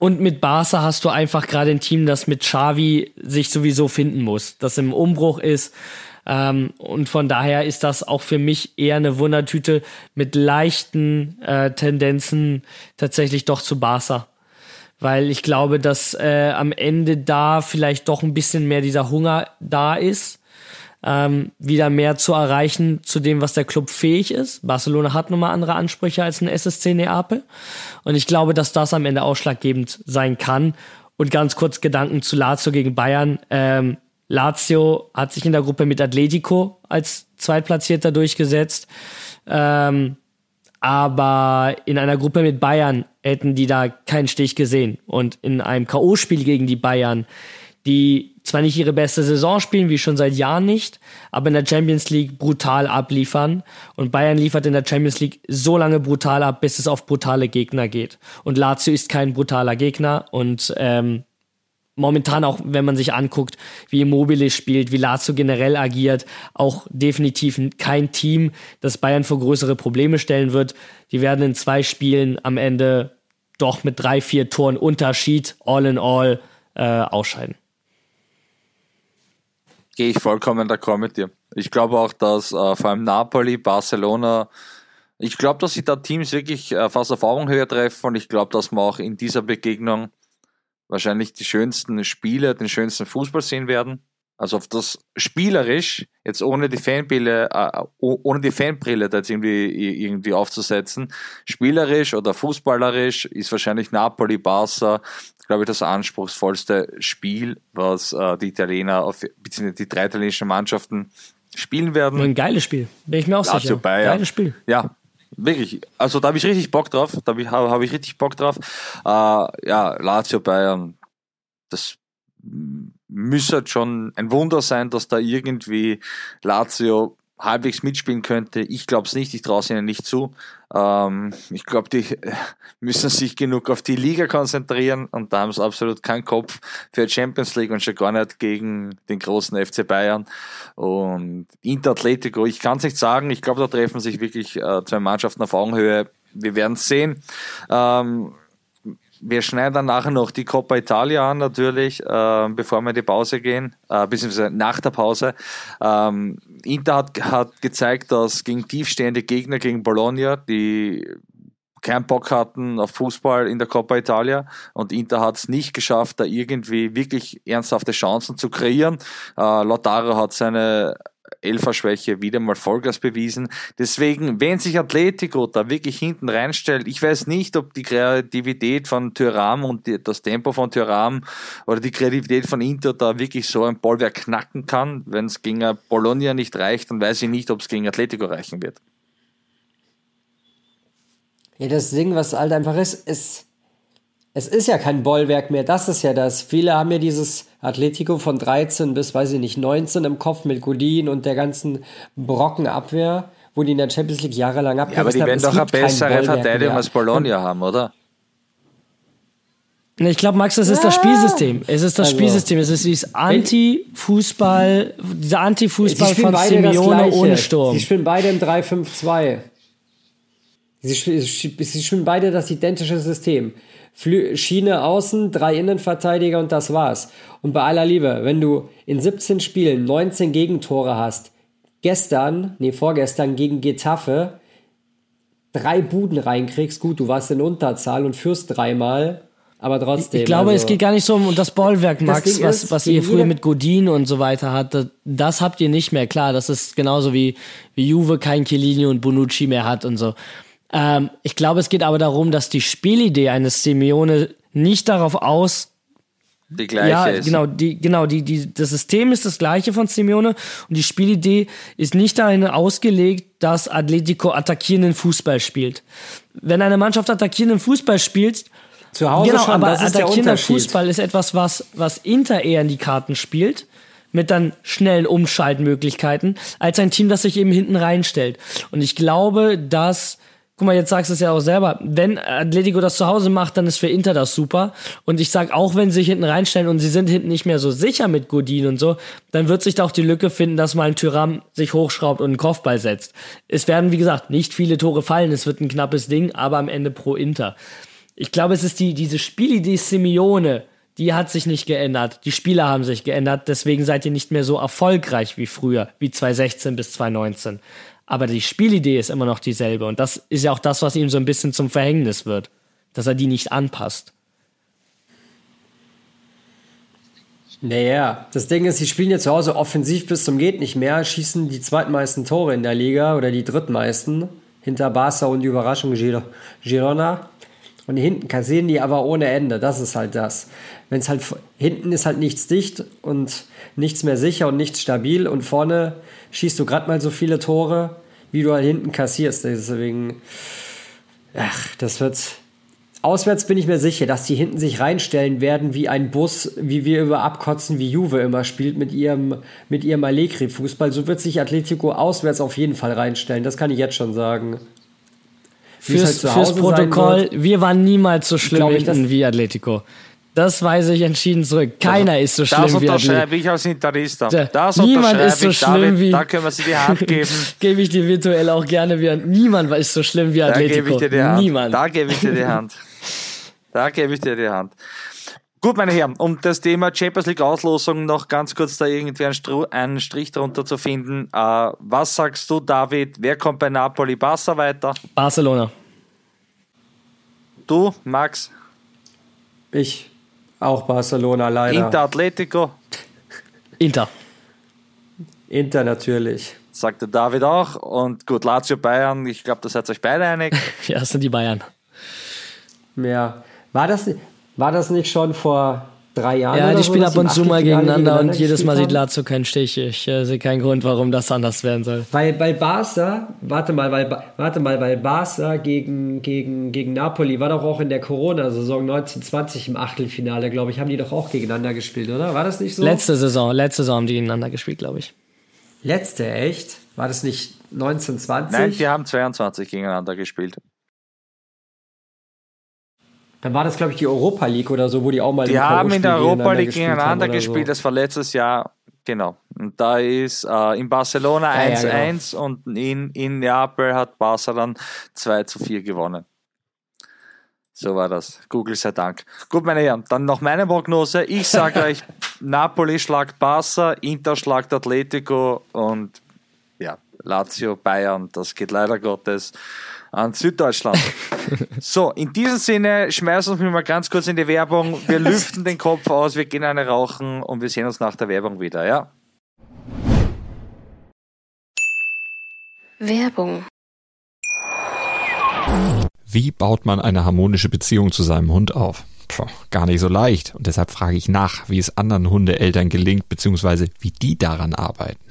und mit Barca hast du einfach gerade ein Team, das mit Xavi sich sowieso finden muss, das im Umbruch ist, ähm, und von daher ist das auch für mich eher eine Wundertüte mit leichten äh, Tendenzen tatsächlich doch zu Barca. Weil ich glaube, dass äh, am Ende da vielleicht doch ein bisschen mehr dieser Hunger da ist, ähm, wieder mehr zu erreichen zu dem, was der Club fähig ist. Barcelona hat nun mal andere Ansprüche als ein SSC Neapel. Und ich glaube, dass das am Ende ausschlaggebend sein kann. Und ganz kurz Gedanken zu Lazio gegen Bayern. Ähm, Lazio hat sich in der Gruppe mit Atletico als Zweitplatzierter durchgesetzt. Ähm, aber in einer Gruppe mit Bayern hätten die da keinen Stich gesehen. Und in einem K.O.-Spiel gegen die Bayern, die zwar nicht ihre beste Saison spielen, wie schon seit Jahren nicht, aber in der Champions League brutal abliefern. Und Bayern liefert in der Champions League so lange brutal ab, bis es auf brutale Gegner geht. Und Lazio ist kein brutaler Gegner und ähm, momentan auch, wenn man sich anguckt, wie Immobile spielt, wie Lazio generell agiert, auch definitiv kein Team, das Bayern vor größere Probleme stellen wird. Die werden in zwei Spielen am Ende doch mit drei, vier Toren Unterschied, all in all, äh, ausscheiden. Gehe ich vollkommen d'accord mit dir. Ich glaube auch, dass äh, vor allem Napoli, Barcelona, ich glaube, dass sich da Teams wirklich äh, fast auf Augenhöhe treffen und ich glaube, dass man auch in dieser Begegnung wahrscheinlich die schönsten Spiele, den schönsten Fußball sehen werden. Also auf das spielerisch, jetzt ohne die Fanbrille, äh, ohne die Fanbrille da jetzt irgendwie, irgendwie aufzusetzen, spielerisch oder fußballerisch ist wahrscheinlich Napoli, Barca, glaube ich, das anspruchsvollste Spiel, was äh, die Italiener, auf, beziehungsweise die drei italienischen Mannschaften spielen werden. Ein geiles Spiel, bin ich mir auch Lazio sicher. Bayern. Geiles Spiel. Ja, Wirklich. Also da habe ich richtig Bock drauf. Da habe ich, hab ich richtig Bock drauf. Äh, ja, Lazio Bayern, das müsste schon ein Wunder sein, dass da irgendwie Lazio halbwegs mitspielen könnte. Ich glaube es nicht, ich traue es ihnen nicht zu. Ähm, ich glaube, die müssen sich genug auf die Liga konzentrieren und da haben sie absolut keinen Kopf für Champions League und schon gar nicht gegen den großen FC Bayern. Und Inter Atletico, ich kann es nicht sagen, ich glaube, da treffen sich wirklich äh, zwei Mannschaften auf Augenhöhe. Wir werden es sehen. Ähm, wir schneiden dann nachher noch die Coppa Italia an, natürlich, äh, bevor wir in die Pause gehen, äh, beziehungsweise nach der Pause. Ähm, Inter hat, hat gezeigt, dass gegen tiefstehende Gegner, gegen Bologna, die keinen Bock hatten auf Fußball in der Coppa Italia und Inter hat es nicht geschafft, da irgendwie wirklich ernsthafte Chancen zu kreieren. Äh, Lautaro hat seine Elferschwäche wieder mal Vollgas bewiesen. Deswegen, wenn sich Atletico da wirklich hinten reinstellt, ich weiß nicht, ob die Kreativität von Thuram und das Tempo von Thuram oder die Kreativität von Inter da wirklich so ein Bollwerk knacken kann. Wenn es gegen Bologna nicht reicht, dann weiß ich nicht, ob es gegen Atletico reichen wird. Ja, das Ding, was halt einfach ist, ist es ist ja kein Bollwerk mehr, das ist ja das. Viele haben ja dieses Atletico von 13 bis, weiß ich nicht, 19 im Kopf mit Godin und der ganzen Brockenabwehr, wo die in der Champions League jahrelang abgerissen haben. Ja, aber die werden doch eine bessere Verteidigung als Bologna haben, oder? Ich glaube, Max, das ist ja. das Spielsystem. Es ist das also. Spielsystem. Es ist dieses Anti-Fußball, dieser Anti-Fußball von Simeone ohne Sturm. Sie spielen beide im 3-5-2. Sie, sie spielen beide das identische System. Flü Schiene außen, drei Innenverteidiger und das war's. Und bei aller Liebe, wenn du in 17 Spielen 19 Gegentore hast, gestern, nee, vorgestern gegen Getafe, drei Buden reinkriegst, gut, du warst in Unterzahl und führst dreimal, aber trotzdem. Ich glaube, also, es geht gar nicht so um das Bollwerk, Max, Ding was, ist, was ihr früher mit Godin und so weiter hattet. Das habt ihr nicht mehr, klar. Das ist genauso wie, wie Juve kein Chiellini und Bonucci mehr hat und so. Ähm, ich glaube, es geht aber darum, dass die Spielidee eines Simeone nicht darauf aus, Die gleiche ja, ist. genau, die, genau, die, die, das System ist das gleiche von Simeone und die Spielidee ist nicht dahin ausgelegt, dass Atletico attackierenden Fußball spielt. Wenn eine Mannschaft attackierenden Fußball spielt, zu Hause genau, schon, aber das ist der attackierender. Fußball ist etwas, was, was Inter eher in die Karten spielt, mit dann schnellen Umschaltmöglichkeiten, als ein Team, das sich eben hinten reinstellt. Und ich glaube, dass, guck mal, jetzt sagst du es ja auch selber, wenn Atletico das zu Hause macht, dann ist für Inter das super. Und ich sag auch, wenn sie sich hinten reinstellen und sie sind hinten nicht mehr so sicher mit Godin und so, dann wird sich da auch die Lücke finden, dass mal ein Tyram sich hochschraubt und einen Kopfball setzt. Es werden, wie gesagt, nicht viele Tore fallen, es wird ein knappes Ding, aber am Ende pro Inter. Ich glaube, es ist die, diese Spielidee Simeone, die hat sich nicht geändert. Die Spieler haben sich geändert, deswegen seid ihr nicht mehr so erfolgreich wie früher, wie 2016 bis 2019. Aber die Spielidee ist immer noch dieselbe und das ist ja auch das, was ihm so ein bisschen zum Verhängnis wird, dass er die nicht anpasst. Naja, das Ding ist, sie spielen jetzt zu Hause offensiv bis zum geht nicht mehr, schießen die zweitmeisten Tore in der Liga oder die drittmeisten hinter Barca und die Überraschung Gir Girona. Und hinten kassieren die aber ohne Ende. Das ist halt das. Wenn es halt hinten ist halt nichts dicht und nichts mehr sicher und nichts stabil und vorne schießt du gerade mal so viele Tore, wie du halt hinten kassierst. Deswegen, ach, das wird. Auswärts bin ich mir sicher, dass die hinten sich reinstellen werden wie ein Bus, wie wir über abkotzen, wie Juve immer spielt mit ihrem, mit ihrem Allegri-Fußball. So wird sich Atletico auswärts auf jeden Fall reinstellen. Das kann ich jetzt schon sagen. Fürs, halt fürs Protokoll, wir waren niemals so schlimm ich, hinten das- wie Atletico. Das weise ich entschieden zurück. Keiner ist so Das schlimm wie Atletico. unterschreibe ich als Interista. Da- Das niemand ist so schlimm David, wie- Da können wir sie die Hand geben. Gebe ich dir virtuell auch gerne wieder. Niemand ist so schlimm wie Da Atletico. gebe ich dir die Hand. Niemand. Da gebe ich dir die Hand. Da gebe ich dir die Hand. Gut, meine Herren, um das Thema Champions League Auslosung noch ganz kurz da irgendwie einen, Stru einen Strich drunter zu finden. Äh, was sagst du, David? Wer kommt bei Napoli Barca weiter? Barcelona. Du, Max? Ich auch Barcelona leider. Inter Atletico? Inter. Inter natürlich. Sagte David auch. Und gut, Lazio Bayern. Ich glaube, da seid ihr euch beide einig. Ja, das sind die Bayern. Ja. War das, war das nicht schon vor drei Jahren? Ja, oder die so, spielen ab und zu mal gegeneinander und jedes Mal sieht? Lazio keinen Stich. Ich äh, sehe keinen Grund, warum das anders werden soll. Weil bei Barca, warte mal, weil, warte mal, weil Barca gegen, gegen, gegen Napoli war doch auch in der Corona-Saison 1920 im Achtelfinale, glaube ich, haben die doch auch gegeneinander gespielt, oder? War das nicht so? Letzte Saison, letzte Saison haben die gegeneinander gespielt, glaube ich. Letzte, echt? War das nicht 1920? Nein, die haben 22 gegeneinander gespielt. Dann war das, glaube ich, die Europa League oder so, wo die auch mal Die haben in der Europa League gegeneinander gespielt, So. das war letztes Jahr, genau. Und da ist äh, in Barcelona Ja, ja, 1-1 und in, in Neapel hat Barca dann 2 zu 4 gewonnen. So war das. Google sei Dank. Gut, meine Herren, dann noch meine Prognose. Ich sage euch, Napoli schlagt Barca, Inter schlagt Atletico und ja, Lazio, Bayern, das geht leider Gottes an Süddeutschland. So, in diesem Sinne schmeißen wir uns mal ganz kurz in die Werbung. Wir lüften den Kopf aus, wir gehen eine rauchen und wir sehen uns nach der Werbung wieder, ja? Werbung. Wie baut man eine harmonische Beziehung zu seinem Hund auf? Puh, gar nicht so leicht. Und deshalb frage ich nach, wie es anderen Hundeeltern gelingt, beziehungsweise wie die daran arbeiten.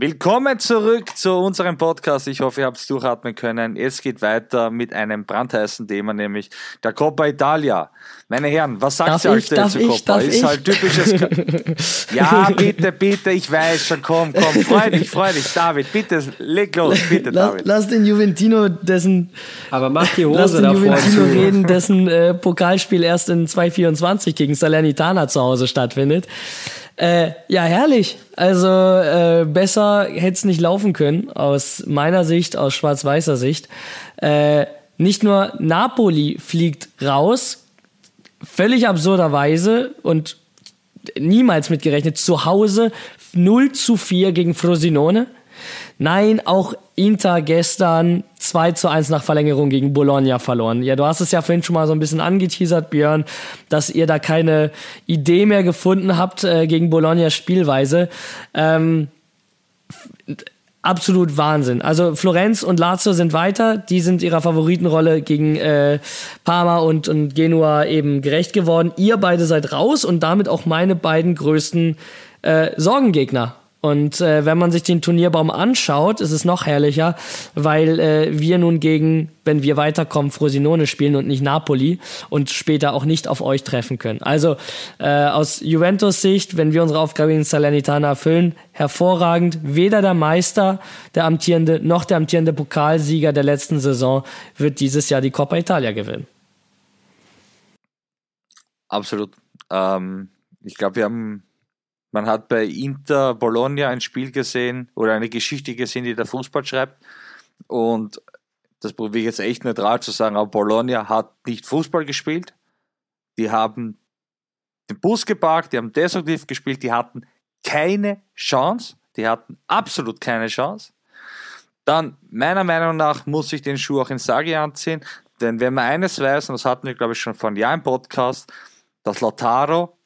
Willkommen zurück zu unserem Podcast. Ich hoffe, ihr habt es durchatmen können. Es geht weiter mit einem brandheißen Thema, nämlich der Coppa Italia. Meine Herren, was sagt Darf ihr aktuell Darf zu ich? Coppa? Ist ich? halt typisches. ja, bitte, bitte, ich weiß schon, komm, komm, freu dich, freu dich, David, bitte, leg los, bitte, Lass, David. lass den Juventino dessen Aber mach die Lass Hose den davor Juventino zu. reden, dessen äh, Pokalspiel erst in 2024 gegen Salernitana zu Hause stattfindet. Äh, ja, herrlich. Also äh, besser hätte es nicht laufen können, aus meiner Sicht, aus schwarz-weißer Sicht. Äh, nicht nur Napoli fliegt raus, völlig absurderweise und niemals mitgerechnet, zu Hause 0 zu 4 gegen Frosinone. Nein, auch Inter gestern 2 zu 1 nach Verlängerung gegen Bologna verloren. Ja, du hast es ja vorhin schon mal so ein bisschen angeteasert, Björn, dass ihr da keine Idee mehr gefunden habt äh, gegen Bolognas Spielweise. Ähm, absolut Wahnsinn. Also Florenz und Lazio sind weiter, die sind ihrer Favoritenrolle gegen äh, Parma und, und Genua eben gerecht geworden. Ihr beide seid raus und damit auch meine beiden größten äh, Sorgengegner. Und äh, wenn man sich den Turnierbaum anschaut, ist es noch herrlicher, weil äh, wir nun gegen, wenn wir weiterkommen, Frosinone spielen und nicht Napoli und später auch nicht auf euch treffen können. Also äh, aus Juventus Sicht, wenn wir unsere Aufgabe in Salernitana erfüllen, hervorragend. Weder der Meister, der amtierende, noch der amtierende Pokalsieger der letzten Saison wird dieses Jahr die Coppa Italia gewinnen. Absolut. Ähm, ich glaube, wir haben, man hat bei Inter Bologna ein Spiel gesehen oder eine Geschichte gesehen, die der Fußball schreibt. Und das probiere ich jetzt echt neutral zu sagen, aber Bologna hat nicht Fußball gespielt. Die haben den Bus geparkt, die haben destruktiv gespielt, die hatten keine Chance. Die hatten absolut keine Chance. Dann, meiner Meinung nach, muss ich den Schuh auch in Sagi anziehen. Denn wenn man eines weiß, und das hatten wir, glaube ich, schon vor einem Jahr im Podcast, dass Lautaro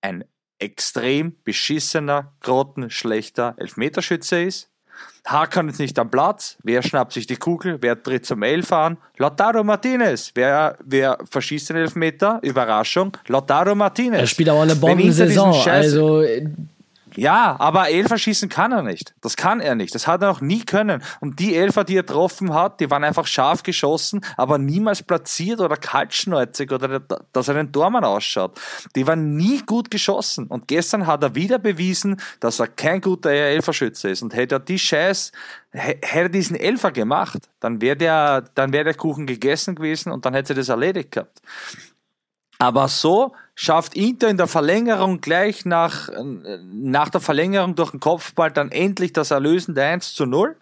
ein extrem beschissener, grottenschlechter Elfmeterschütze ist. Hakan ist nicht am Platz. Wer schnappt sich die Kugel? Wer tritt zum Elfer an? Lautaro Martinez. Wer, wer verschießt den Elfmeter? Überraschung. Lautaro Martinez. Er spielt auch eine Bombensaison. Also ja, aber Elfer schießen kann er nicht. Das kann er nicht. Das hat er noch nie können. Und die Elfer, die er getroffen hat, die waren einfach scharf geschossen, aber niemals platziert oder kaltschnäuzig oder dass er den Tormann ausschaut. Die waren nie gut geschossen. Und gestern hat er wieder bewiesen, dass er kein guter Elferschütze ist. Und hätte er die Scheiß, hätte er diesen Elfer gemacht, dann wäre der, dann wäre der Kuchen gegessen gewesen und dann hätte er das erledigt gehabt. Aber so schafft Inter in der Verlängerung gleich nach, nach der Verlängerung durch den Kopfball dann endlich das erlösende 1 zu 0.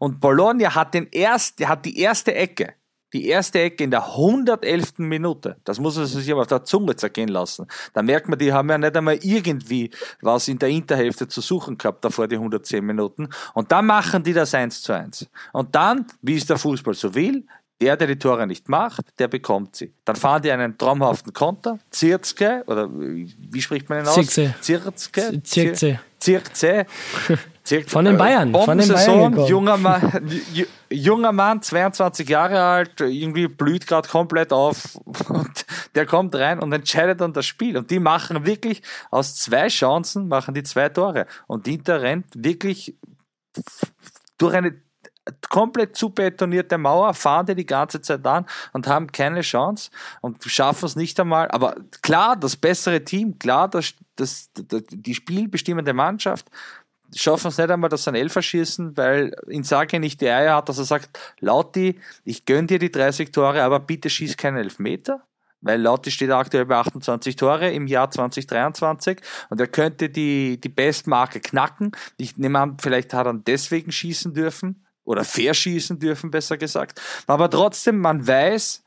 Und Bologna hat, den erst, hat die erste Ecke, die erste Ecke in der 111. Minute. Das muss man sich aber auf der Zunge zergehen lassen. Da merkt man, die haben ja nicht einmal irgendwie was in der Interhälfte zu suchen gehabt, davor die 110 Minuten. Und dann machen die das 1 zu 1. Und dann, wie es der Fußball so will, der, der die Tore nicht macht, der bekommt sie. Dann fahren die einen traumhaften Konter. Zirzke, oder wie spricht man den aus? Zirkze. Zirzke? Zirkze. Zirkze. Zirkze. Von den Bayern, von den Bayern gekommen. junger Mann, ju- junger Mann, 22 Jahre alt, irgendwie blüht gerade komplett auf und der kommt rein und entscheidet dann das Spiel. Und die machen wirklich aus zwei Chancen, machen die zwei Tore. Und Inter rennt wirklich durch eine komplett zu betonierte Mauer, fahren die die ganze Zeit an und haben keine Chance und schaffen es nicht einmal. Aber klar, das bessere Team, klar, das, das, das, die spielbestimmende Mannschaft schaffen es nicht einmal, dass sie einen Elfer schießen, weil Inzaghi nicht die Eier hat, dass er sagt, Lauti, ich gönn dir die 30 Tore, aber bitte schieß keinen Elfmeter. Weil Lauti steht aktuell bei 28 Tore im Jahr 2023 und er könnte die, die Bestmarke knacken. Ich nehme an, vielleicht hat er deswegen schießen dürfen oder verschießen dürfen, besser gesagt. Aber trotzdem, man weiß,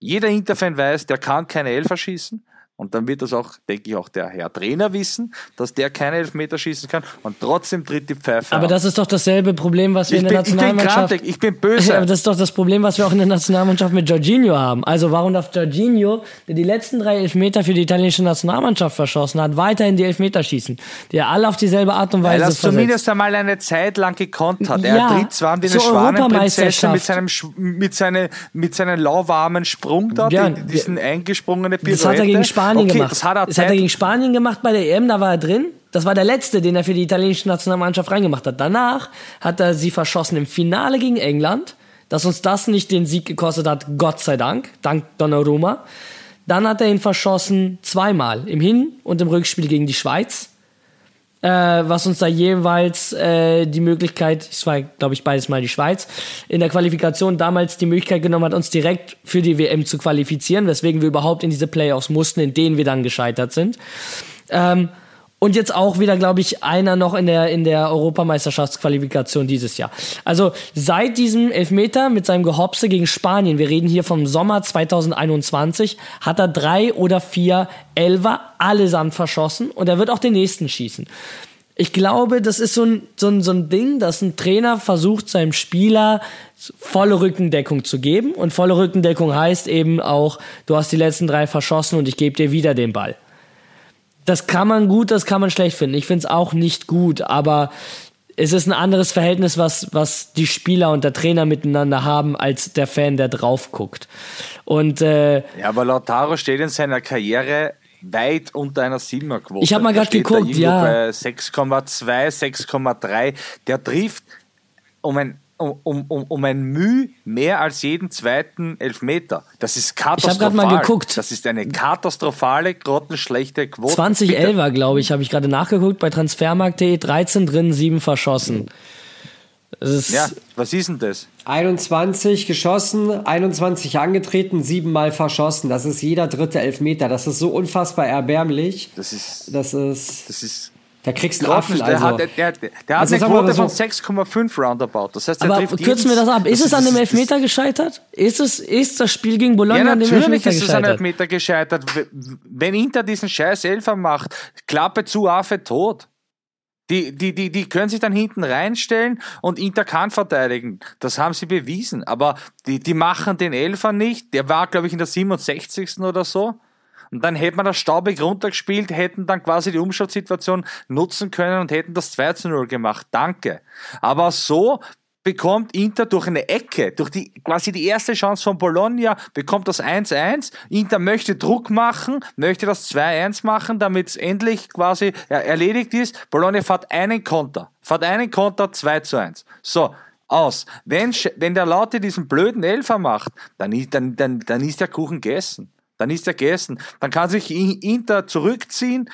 jeder Interfan weiß, der kann keine Elfer schießen. Und dann wird das auch, denke ich, auch der Herr Trainer wissen, dass der keine Elfmeter schießen kann und trotzdem tritt die Pfeife aber auf. das ist doch dasselbe Problem, was wir ich, in der bin, ich bin Nationalmannschaft. grantig, ich bin böse. Aber das ist doch das Problem, was wir auch in der Nationalmannschaft mit Jorginho haben. Also warum darf Jorginho, der die letzten drei Elfmeter für die italienische Nationalmannschaft verschossen hat, weiterhin die Elfmeter schießen? Die er alle auf dieselbe Art und Weil Weise er es versetzt. zumindest einmal eine Zeit lang gekonnt hat. Er Ja, tritt zwar wie eine Schwanenprinzessin mit seinem, mit, seine, mit seinem lauwarmen Sprung da, die, diesen eingesprungene Pirouette. Das hat er gegen Spanien Spanien okay, gemacht. Das hat er das hat er gegen Spanien gemacht bei der EM, da war er drin. Das war der letzte, den er für die italienische Nationalmannschaft reingemacht hat. Danach hat er sie verschossen im Finale gegen England, dass uns das nicht den Sieg gekostet hat, Gott sei Dank, dank Donnarumma. Dann hat er ihn verschossen zweimal, im Hin- und im Rückspiel gegen die Schweiz äh, was uns da jeweils äh, die Möglichkeit, es war, glaube ich, beides mal die Schweiz, in der Qualifikation damals die Möglichkeit genommen hat, uns direkt für die WM zu qualifizieren, weswegen wir überhaupt in diese Playoffs mussten, in denen wir dann gescheitert sind. Ähm, und jetzt auch wieder, glaube ich, einer noch in der, in der Europameisterschaftsqualifikation dieses Jahr. Also seit diesem Elfmeter mit seinem Gehopse gegen Spanien, wir reden hier vom Sommer 2021, hat er drei oder vier Elfer allesamt verschossen und er wird auch den nächsten schießen. Ich glaube, das ist so ein, so, ein, so ein Ding, dass ein Trainer versucht, seinem Spieler volle Rückendeckung zu geben. Und volle Rückendeckung heißt eben auch, du hast die letzten drei verschossen und ich gebe dir wieder den Ball das kann man gut, das kann man schlecht finden. Ich finde es auch nicht gut, aber es ist ein anderes Verhältnis, was, was die Spieler und der Trainer miteinander haben, als der Fan, der drauf guckt. Und äh, Ja, aber Lautaro steht in seiner Karriere weit unter einer Siebenerquote. Ich hab mal da geguckt, ja. Bei 6,2, 6,3. Der trifft um ein, um, um, um, um ein Müh mehr als jeden zweiten Elfmeter. Das ist katastrophal. grad mal geguckt. Das ist eine katastrophale, grottenschlechte Quote. 2011er, glaube ich, habe ich gerade nachgeguckt, bei transfermarkt.de 13 drin, 7 verschossen. Das ist, Ja, was ist denn das? 21 geschossen, 21 angetreten, siebenmal verschossen. Das ist jeder dritte Elfmeter. Das ist so unfassbar erbärmlich. Das ist, Das ist. das ist Da kriegst du einen Affen. der Also. hat, der, der, der hat Also eine Quote mal von so- 6,5 roundabout. Das heißt, der aber trifft kürzen wir das ab. Ist es an dem das- Elfmeter gescheitert? Ist es, ist das Spiel gegen Bologna Ja, an dem natürlich Elfmeter ist es an gescheitert? Elfmeter gescheitert. Wenn Inter diesen scheiß Elfer macht, Klappe zu, Affe tot. Die, die, die, die können sich dann hinten reinstellen und Inter kann verteidigen. Das haben sie bewiesen. Aber die, die machen den Elfer nicht. Der war, glaube ich, in der 67. oder so. Und dann hätte man das staubig runtergespielt, hätten dann quasi die Umschaltsituation nutzen können und hätten das 2 zu 0 gemacht. Danke. Aber so bekommt Inter durch eine Ecke, durch die quasi die erste Chance von Bologna, bekommt das 1-1. Inter möchte Druck machen, möchte das 2-1 machen, damit es endlich quasi ja, erledigt ist. Bologna fährt einen Konter, fährt einen Konter 2 zu 1. So, aus. Wenn, wenn der Laute diesen blöden Elfer macht, dann, dann, dann, dann ist der Kuchen gegessen. Dann ist er gegessen. Dann kann sich Inter zurückziehen.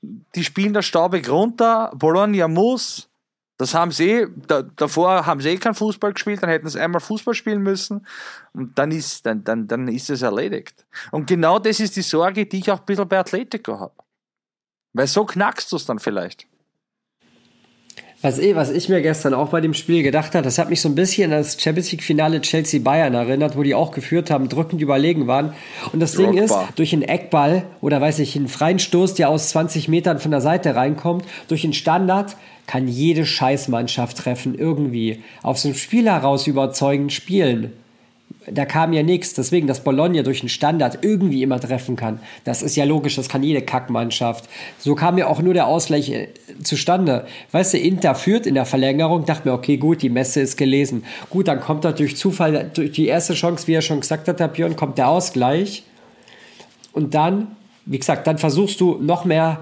Die spielen das staubig runter. Bologna muss. Das haben sie, eh- da, davor haben sie eh kein Fußball gespielt, dann hätten sie einmal Fußball spielen müssen und dann ist, dann, dann, dann ist es erledigt. Und genau das ist die Sorge, die ich auch ein bisschen bei Atletico habe. Weil so knackst du es dann vielleicht. Was, eh, was ich mir gestern auch bei dem Spiel gedacht habe, das hat mich so ein bisschen an das Champions League-Finale Chelsea-Bayern erinnert, wo die auch geführt haben, drückend überlegen waren. Und das Ding ist, durch einen Eckball oder weiß ich, einen freien Stoß, der aus 20 Metern von der Seite reinkommt, durch einen Standard kann jede Scheißmannschaft treffen, irgendwie. Aus dem Spiel heraus überzeugend spielen da kam ja nichts. Deswegen, dass Bologna durch einen Standard irgendwie immer treffen kann, das ist ja logisch, das kann jede Kackmannschaft. So kam ja auch nur der Ausgleich äh, zustande. Weißt du, Inter führt in der Verlängerung, dachte mir, okay, gut, die Messe ist gelesen. Gut, dann kommt da durch Zufall, durch die erste Chance, wie er schon gesagt hat, der Björn, kommt der Ausgleich. Und dann, wie gesagt, dann versuchst du noch mehr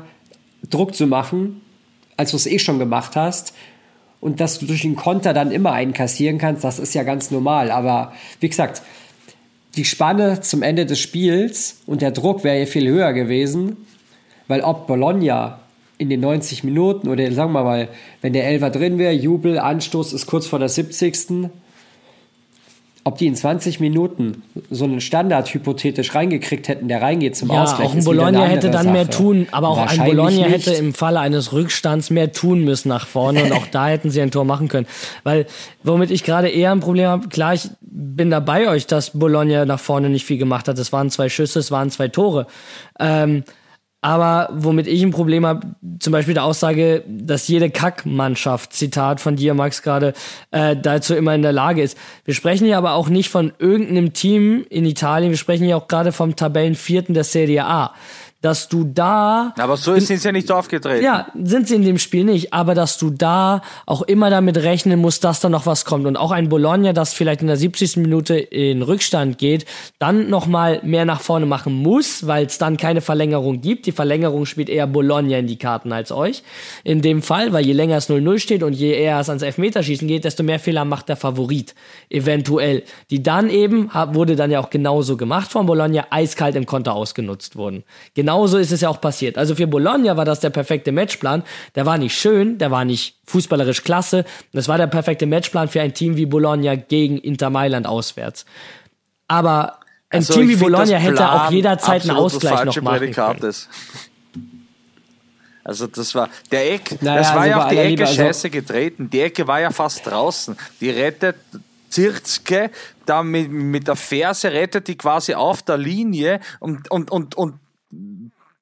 Druck zu machen, als du es eh schon gemacht hast. Und dass du durch den Konter dann immer einkassieren kannst, das ist ja ganz normal. Aber wie gesagt, die Spanne zum Ende des Spiels und der Druck wäre ja viel höher gewesen, weil ob Bologna in den 90 Minuten oder sagen wir mal, wenn der Elfer drin wäre, Jubel, Anstoß ist kurz vor der 70. Ob die in 20 Minuten so einen Standard hypothetisch reingekriegt hätten, der reingeht zum Ja, Ausgleich. auch ein Bologna hätte dann mehr Sache. tun, aber auch ein Bologna nicht. hätte im Falle eines Rückstands mehr tun müssen nach vorne und auch da hätten sie ein Tor machen können. Weil, womit ich gerade eher ein Problem habe, klar, ich bin da bei euch, dass Bologna nach vorne nicht viel gemacht hat. Es waren zwei Schüsse, es waren zwei Tore. Ähm, aber womit ich ein Problem habe, zum Beispiel der Aussage, dass jede Kackmannschaft, Zitat von dir, Max, gerade, äh, dazu immer in der Lage ist. Wir sprechen hier aber auch nicht von irgendeinem Team in Italien, wir sprechen hier auch gerade vom Tabellenvierten der Serie A. dass du da. Aber so sind sie ja nicht aufgetreten. Ja, sind sie in dem Spiel nicht, aber dass du da auch immer damit rechnen musst, dass da noch was kommt. Und auch ein Bologna, das vielleicht in der 70. Minute in Rückstand geht, dann nochmal mehr nach vorne machen muss, weil es dann keine Verlängerung gibt. Die Verlängerung spielt eher Bologna in die Karten als euch. In dem Fall, weil je länger es 0-0 steht und je eher es ans Elfmeterschießen geht, desto mehr Fehler macht der Favorit. Eventuell. Die dann eben, wurde dann ja auch genauso gemacht von Bologna, eiskalt im Konter ausgenutzt wurden. Genauso ist es ja auch passiert. Also für Bologna war das der perfekte Matchplan. Der war nicht schön, der war nicht fußballerisch klasse. Das war der perfekte Matchplan für ein Team wie Bologna gegen Inter Mailand auswärts. Aber ein Also, Team wie Bologna hätte auch jederzeit einen Ausgleich noch machen können. ist. Also das war der Eck, Naja, das war also ja auf die Ecke Liebe, also- scheiße getreten. Die Ecke war ja fast draußen. Die rettet Zirzke da mit, mit der Ferse rettet die quasi auf der Linie und und und und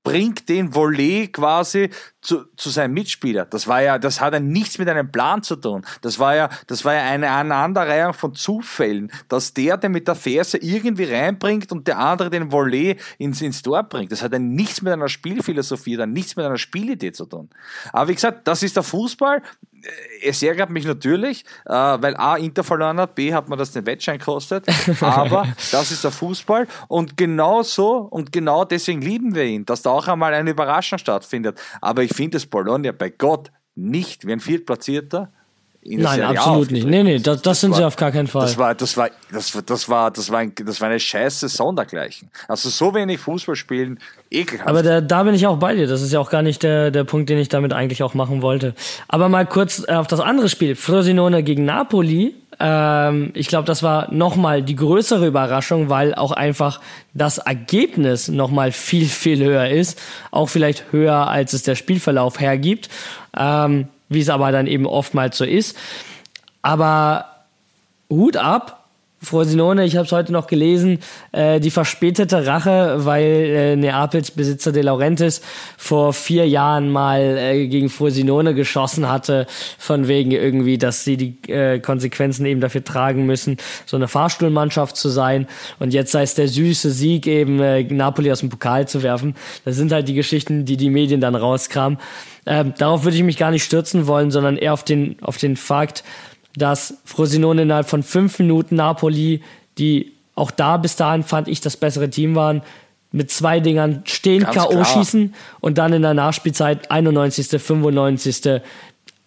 bringt den Volley quasi zu, zu seinem Mitspieler. Das war ja, das hat ja nichts mit einem Plan zu tun. Das war ja, das war ja eine Aneinanderreihung von Zufällen, dass der den mit der Ferse irgendwie reinbringt und der andere den Volley ins, ins Tor bringt. Das hat ja nichts mit einer Spielphilosophie, dann nichts mit einer Spielidee zu tun. Aber wie gesagt, das ist der Fußball. Es ärgert mich natürlich, äh, weil A, Inter verloren hat, B, hat man das den Wettschein gekostet, aber das ist der Fußball und genau so und genau deswegen lieben wir ihn, dass da auch einmal eine Überraschung stattfindet. Aber ich finde, dass Bologna bei Gott nicht wie ein Viertplatzierter Nein, Serie absolut nicht. Nee, nee, ist. das, das sind war- sie auf gar keinen Fall. Das war, das war, das war, das war, das war, ein, das war eine scheiße Sondergleichen. Also so wenig Fußball spielen, ekelhaft. Aber da, da bin ich auch bei dir. Das ist ja auch gar nicht der, der Punkt, den ich damit eigentlich auch machen wollte. Aber mal kurz äh, auf das andere Spiel. Frosinone gegen Napoli. Ähm, ich glaube, das war nochmal die größere Überraschung, weil auch einfach das Ergebnis nochmal viel, viel höher ist. Auch vielleicht höher, als es der Spielverlauf hergibt. Ähm, wie es aber dann eben oftmals so ist. Aber Hut ab. Frosinone, ich habe es heute noch gelesen, äh, die verspätete Rache, weil äh, Neapels Besitzer De Laurentiis vor vier Jahren mal äh, gegen Frosinone geschossen hatte, von wegen irgendwie, dass sie die äh, Konsequenzen eben dafür tragen müssen, so eine Fahrstuhlmannschaft zu sein. Und jetzt sei es der süße Sieg, eben äh, Napoli aus dem Pokal zu werfen. Das sind halt die Geschichten, die die Medien dann rauskramen. Ähm, darauf würde ich mich gar nicht stürzen wollen, sondern eher auf den, auf den Fakt, dass Frosinone innerhalb von fünf Minuten Napoli, die auch da bis dahin fand ich das bessere Team waren, mit zwei Dingern stehen K.O. schießen und dann in der Nachspielzeit 91., 95.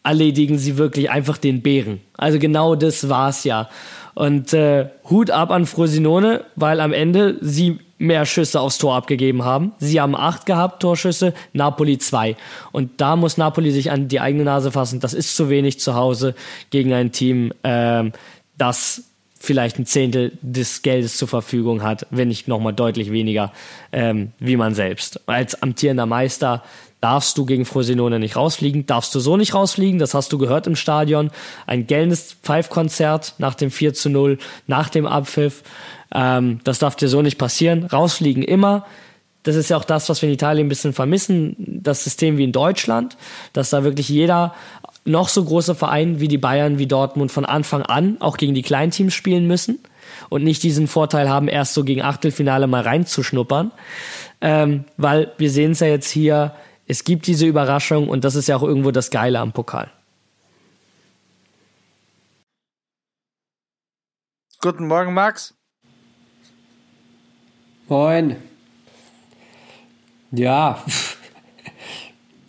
erledigen sie wirklich einfach den Bären. Also genau das war's ja. Und äh, Hut ab an Frosinone, weil am Ende sie mehr Schüsse aufs Tor abgegeben haben. Sie haben acht gehabt, Torschüsse, Napoli zwei. Und da muss Napoli sich an die eigene Nase fassen. Das ist zu wenig zu Hause gegen ein Team, ähm, das vielleicht ein Zehntel des Geldes zur Verfügung hat, wenn nicht nochmal deutlich weniger ähm, wie man selbst. Als amtierender Meister darfst du gegen Frosinone nicht rausfliegen, darfst du so nicht rausfliegen, das hast du gehört im Stadion. Ein gellendes Pfeifkonzert nach dem 4 zu 0, nach dem Abpfiff. Ähm, das darf dir so nicht passieren. Rausfliegen immer. Das ist ja auch das, was wir in Italien ein bisschen vermissen, das System wie in Deutschland, dass da wirklich jeder noch so große Verein wie die Bayern, wie Dortmund von Anfang an auch gegen die Kleinteams spielen müssen und nicht diesen Vorteil haben, erst so gegen Achtelfinale mal reinzuschnuppern. Ähm, weil wir sehen es ja jetzt hier, es gibt diese Überraschung und das ist ja auch irgendwo das Geile am Pokal. Guten Morgen, Max. Moin. Ja.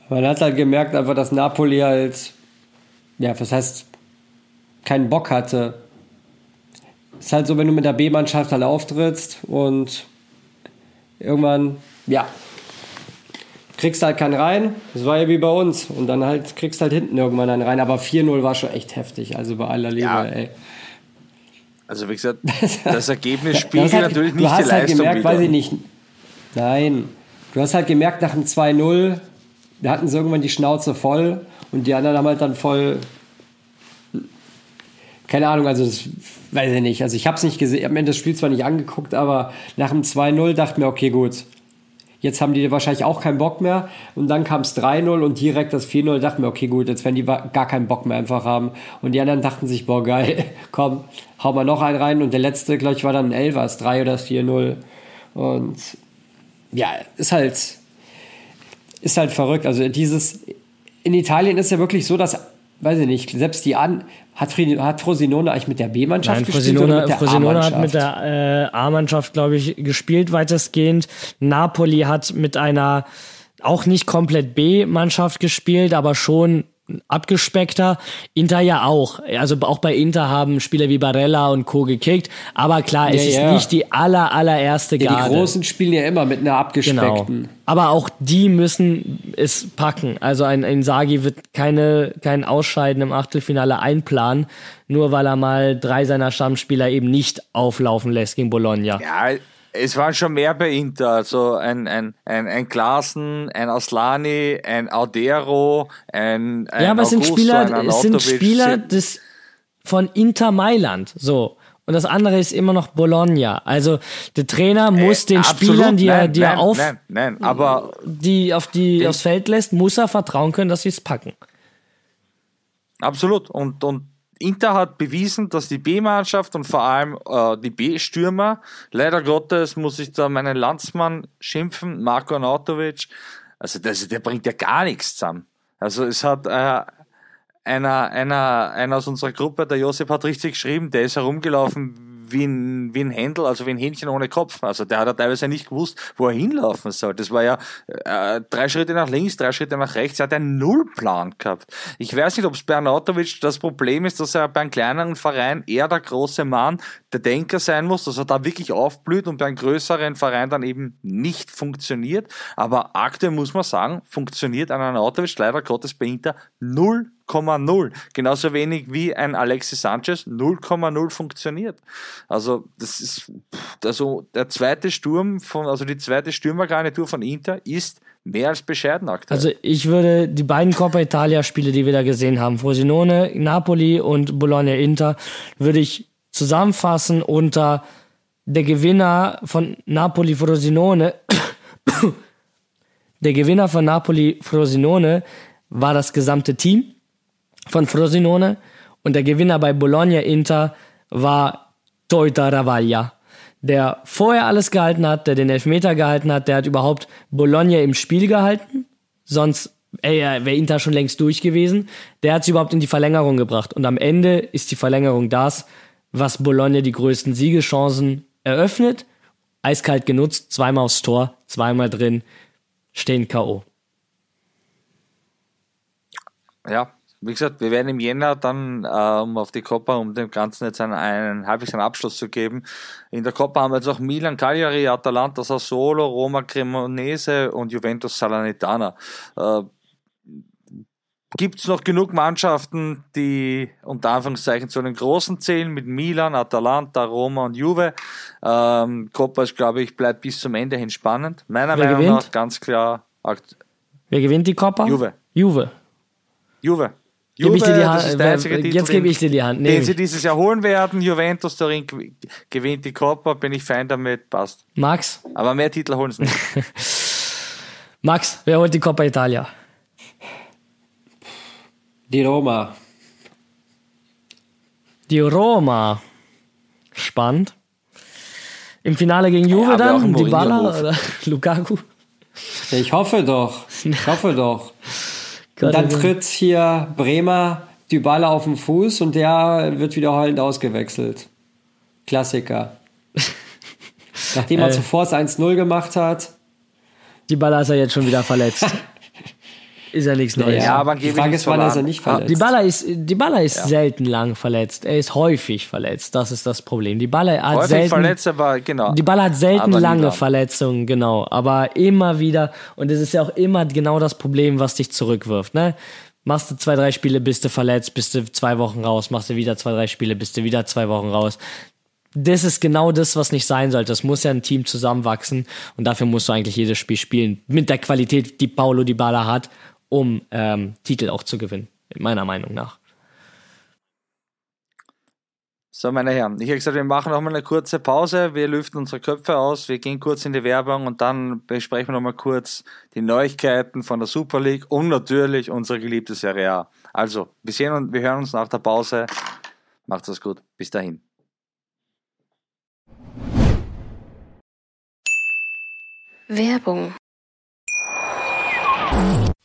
Man hat halt gemerkt, einfach, dass Napoli halt, ja, was heißt, keinen Bock hatte. Ist halt so, wenn du mit der B-Mannschaft halt auftrittst und irgendwann, ja, kriegst halt keinen rein. Das war ja wie bei uns. Und dann halt kriegst halt hinten irgendwann einen rein. Aber 4-0 war schon echt heftig. Also bei aller Liebe, Ja. ey. Also wie gesagt, das Ergebnis Du spiegelt hast halt- natürlich du nicht hast die halt Leistung gemerkt, wieder. weiß ich nicht. Nein. Du hast halt gemerkt, nach dem 2-0, da hatten sie irgendwann die Schnauze voll und die anderen haben halt dann voll. Keine Ahnung, also das weiß ich nicht. Also ich habe es nicht gesehen, am Ende des Spiels zwar nicht angeguckt, aber nach dem 2-0 dachte mir, okay, gut. Jetzt haben die wahrscheinlich auch keinen Bock mehr. Und dann kam es 3-0 und direkt das 4-0. Dachte mir, okay, gut, jetzt werden die gar keinen Bock mehr einfach haben. Und die anderen dachten sich, boah, geil, komm, hau mal noch einen rein. Und der letzte, glaube ich, war dann ein 11, das 3 oder das 4-0. Und ja, ist halt, ist halt verrückt. Also dieses, in Italien ist ja wirklich so, dass, weiß ich nicht, selbst die An, hat, Fri- hat Frosinone eigentlich mit der B-Mannschaft gespielt Frosinone, oder mit der Frosinone hat mit der äh, A-Mannschaft, glaube ich, gespielt weitestgehend. Napoli hat mit einer auch nicht komplett B-Mannschaft gespielt, aber schon abgespeckter. Inter ja auch. Also auch bei Inter haben Spieler wie Barella und Co. gekickt. Aber klar, es Ja, ist ja. nicht die aller, allererste ja, Garde. die Großen spielen ja immer mit einer Genau. abgespeckten. Aber auch die müssen es packen. Also ein, ein Sagi wird keine, kein Ausscheiden im Achtelfinale einplanen, nur weil er mal drei seiner Stammspieler eben nicht auflaufen lässt gegen Bologna. Ja, es waren schon mehr bei Inter. Also ein, ein, ein, ein Klaassen, ein Aslani, ein Audero, ein, ein Ja, aber es sind Spieler, es sind. Spieler des, von Inter Mailand. So. Und das andere ist immer noch Bologna. Also der Trainer muss den Äh, Absolut, Spielern, die er, nein, die er nein, auf, Nein, nein, aber die auf die aufs Feld lässt, muss er vertrauen können, dass sie es packen. Absolut. Und, und Inter hat bewiesen, dass die B-Mannschaft und vor allem äh, die B-Stürmer, leider Gottes muss ich da meinen Landsmann schimpfen, Marco Arnautovic, also das, der bringt ja gar nichts zusammen. Also es hat äh, einer, einer, einer aus unserer Gruppe, der Josep hat richtig geschrieben, der ist herumgelaufen wie ein, wie ein Händel, also wie ein Hähnchen ohne Kopf. Also der hat ja teilweise nicht gewusst, wo er hinlaufen soll. Das war ja äh, drei Schritte nach links, drei Schritte nach rechts. Er hat einen Nullplan gehabt. Ich weiß nicht, ob es bei Arnautovic das Problem ist, dass er bei einem kleineren Verein eher der große Mann, der Denker sein muss, dass er da wirklich aufblüht und bei einem größeren Verein dann eben nicht funktioniert. Aber aktuell muss man sagen, funktioniert ein Arnautovic leider Gottes bei Inter 0,0. Genauso wenig wie ein Alexis Sanchez 0,0 funktioniert. Also, das ist, also, der zweite Sturm von, also die zweite Stürmergarnitur von Inter ist mehr als bescheiden aktuell. Also ich würde die beiden Coppa Italia Spiele, die wir da gesehen haben, Frosinone, Napoli und Bologna Inter, würde ich zusammenfassen unter der Gewinner von Napoli Frosinone. der Gewinner von Napoli Frosinone war das gesamte Team von Frosinone. Und der Gewinner bei Bologna Inter war Toita Ravaglia, der vorher alles gehalten hat, der den Elfmeter gehalten hat, der hat überhaupt Bologna im Spiel gehalten, sonst wäre Inter schon längst durch gewesen. Der hat sie überhaupt in die Verlängerung gebracht. Und am Ende ist die Verlängerung das, was Bologna die größten Siegeschancen eröffnet, eiskalt genutzt, zweimal aufs Tor, zweimal drin, stehen K.O. Ja, wie gesagt, wir werden im Jänner dann, äh, um auf die Coppa, um dem Ganzen jetzt einen, einen halbwegs einen Abschluss zu geben. In der Coppa haben wir jetzt auch Milan, Cagliari, Atalanta, Sassuolo, Roma, Cremonese und Juventus Salernitana. Äh, Gibt es noch genug Mannschaften, die unter Anführungszeichen zu den Großen zählen, mit Milan, Atalanta, Roma und Juve. Ähm, Coppa ist, glaube ich, bleibt bis zum Ende hin spannend. Meiner Wer Meinung gewinnt? nach ganz klar Wer gewinnt die Coppa? Juve. Juve. Juve. Gebe ich dir die Hand, das ist der einzige Titel, jetzt gebe ich dir die Hand. den sie dieses Jahr holen werden. Juventus darin gew- gewinnt die Coppa, bin ich fein damit, passt. Max? Aber mehr Titel holen sie nicht. Max, wer holt die Coppa Italia? Die Roma. Die Roma. Spannend. Im Finale gegen Juve auch dann? Baller oder Lukaku? Ja, ich hoffe doch. Ich hoffe doch. Und dann tritt hier Bremer die Balle auf den Fuß und der wird wieder heulend ausgewechselt. Klassiker. Nachdem er Äh. zuvor das 1-0 gemacht hat. Die Baller ist ja jetzt schon wieder verletzt. ist ja nichts Neues. Ja, aber die Frage ist, wann ist er nicht Ah, verletzt? Die Baller ist, die Baller ist selten lang verletzt. Er ist häufig verletzt. Das ist das Problem. Die Baller hat Häufig selten, verletzt, aber genau. die Baller hat selten lange lang. Verletzungen, genau. Aber immer wieder, und es ist ja auch immer genau das Problem, was dich zurückwirft, ne? Machst du zwei, drei Spiele, bist du verletzt, bist du zwei Wochen raus, machst du wieder zwei, drei Spiele, bist du wieder zwei Wochen raus. Das ist genau das, was nicht sein sollte. Es muss ja ein Team zusammenwachsen und dafür musst du eigentlich jedes Spiel spielen. Mit der Qualität, die Paulo Dybala hat, um ähm, Titel auch zu gewinnen. Meiner Meinung nach. So, meine Herren, ich habe gesagt, wir machen noch mal eine kurze Pause. Wir lüften unsere Köpfe aus, wir gehen kurz in die Werbung und dann besprechen wir noch mal kurz die Neuigkeiten von der Super League und natürlich unsere geliebte Serie A. Also, wir sehen und wir hören uns nach der Pause. Macht's es gut. Bis dahin. Werbung.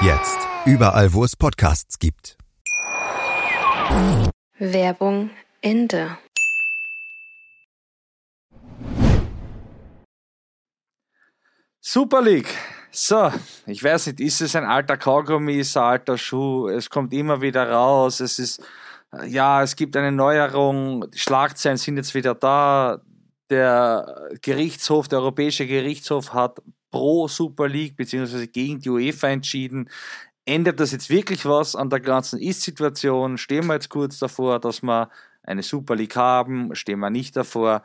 Jetzt überall, wo es Podcasts gibt. Werbung Ende. Super League. So, ich weiß nicht, ist es ein alter Kaugummi, ist es ein alter Schuh? Es kommt immer wieder raus. Es ist, ja, es gibt eine Neuerung. Die Schlagzeilen sind jetzt wieder da. Der Gerichtshof, der Europäische Gerichtshof hat pro Super League beziehungsweise gegen die UEFA entschieden. Ändert das jetzt wirklich was an der ganzen Ist-Situation? Stehen wir jetzt kurz davor, dass wir eine Super League haben? Stehen wir nicht davor?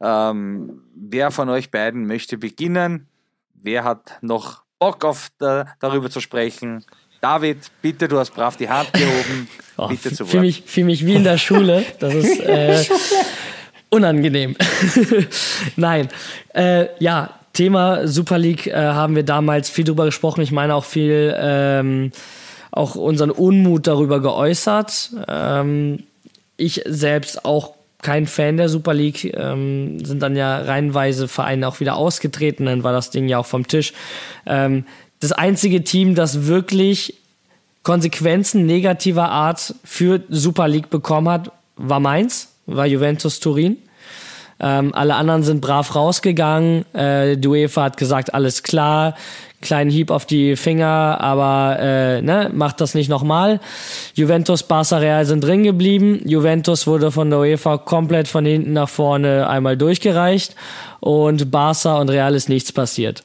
Ähm, wer von euch beiden möchte beginnen? Wer hat noch Bock auf da, darüber zu sprechen? David, bitte, du hast brav die Hand gehoben. Oh, bitte zu Fühle Wort. mich, fühl mich wie in der Schule. Das ist äh, unangenehm. Nein. Äh, ja, Thema Super League äh, haben wir damals viel drüber gesprochen. Ich meine auch viel, ähm, auch unseren Unmut darüber geäußert. Ähm, ich selbst auch kein Fan der Super League, ähm, sind dann ja reihenweise Vereine auch wieder ausgetreten, dann war das Ding ja auch vom Tisch. Ähm, das einzige Team, das wirklich Konsequenzen negativer Art für Super League bekommen hat, war Mainz, war Juventus Turin. Ähm, alle anderen sind brav rausgegangen. Äh, die UEFA hat gesagt, alles klar, kleinen Hieb auf die Finger, aber äh, ne, macht das nicht nochmal. Juventus, Barca, Real sind drin geblieben. Juventus wurde von der UEFA komplett von hinten nach vorne einmal durchgereicht und Barca und Real ist nichts passiert.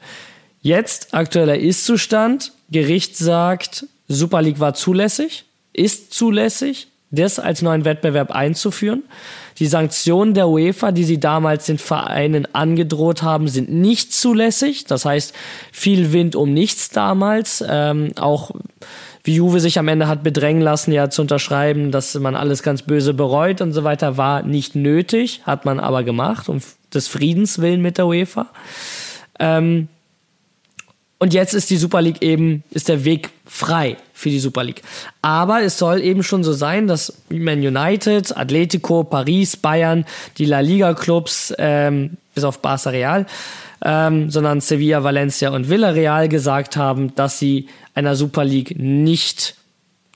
Jetzt aktueller Ist-Zustand. Gericht sagt, Super League war zulässig, ist zulässig, das als neuen Wettbewerb einzuführen. Die Sanktionen der UEFA, die sie damals den Vereinen angedroht haben, sind nicht zulässig. Das heißt, viel Wind um nichts damals. Ähm, auch wie Juve sich am Ende hat bedrängen lassen, ja zu unterschreiben, dass man alles ganz böse bereut und so weiter, war nicht nötig, hat man aber gemacht, um des Friedens willen mit der UEFA. Ähm, und jetzt ist die Super League eben, ist der Weg frei für die Super League. Aber es soll eben schon so sein, dass Man United, Atletico, Paris, Bayern, die La Liga Clubs, ähm, bis auf Barca Real, ähm, sondern Sevilla, Valencia und Villarreal gesagt haben, dass sie einer Super League nicht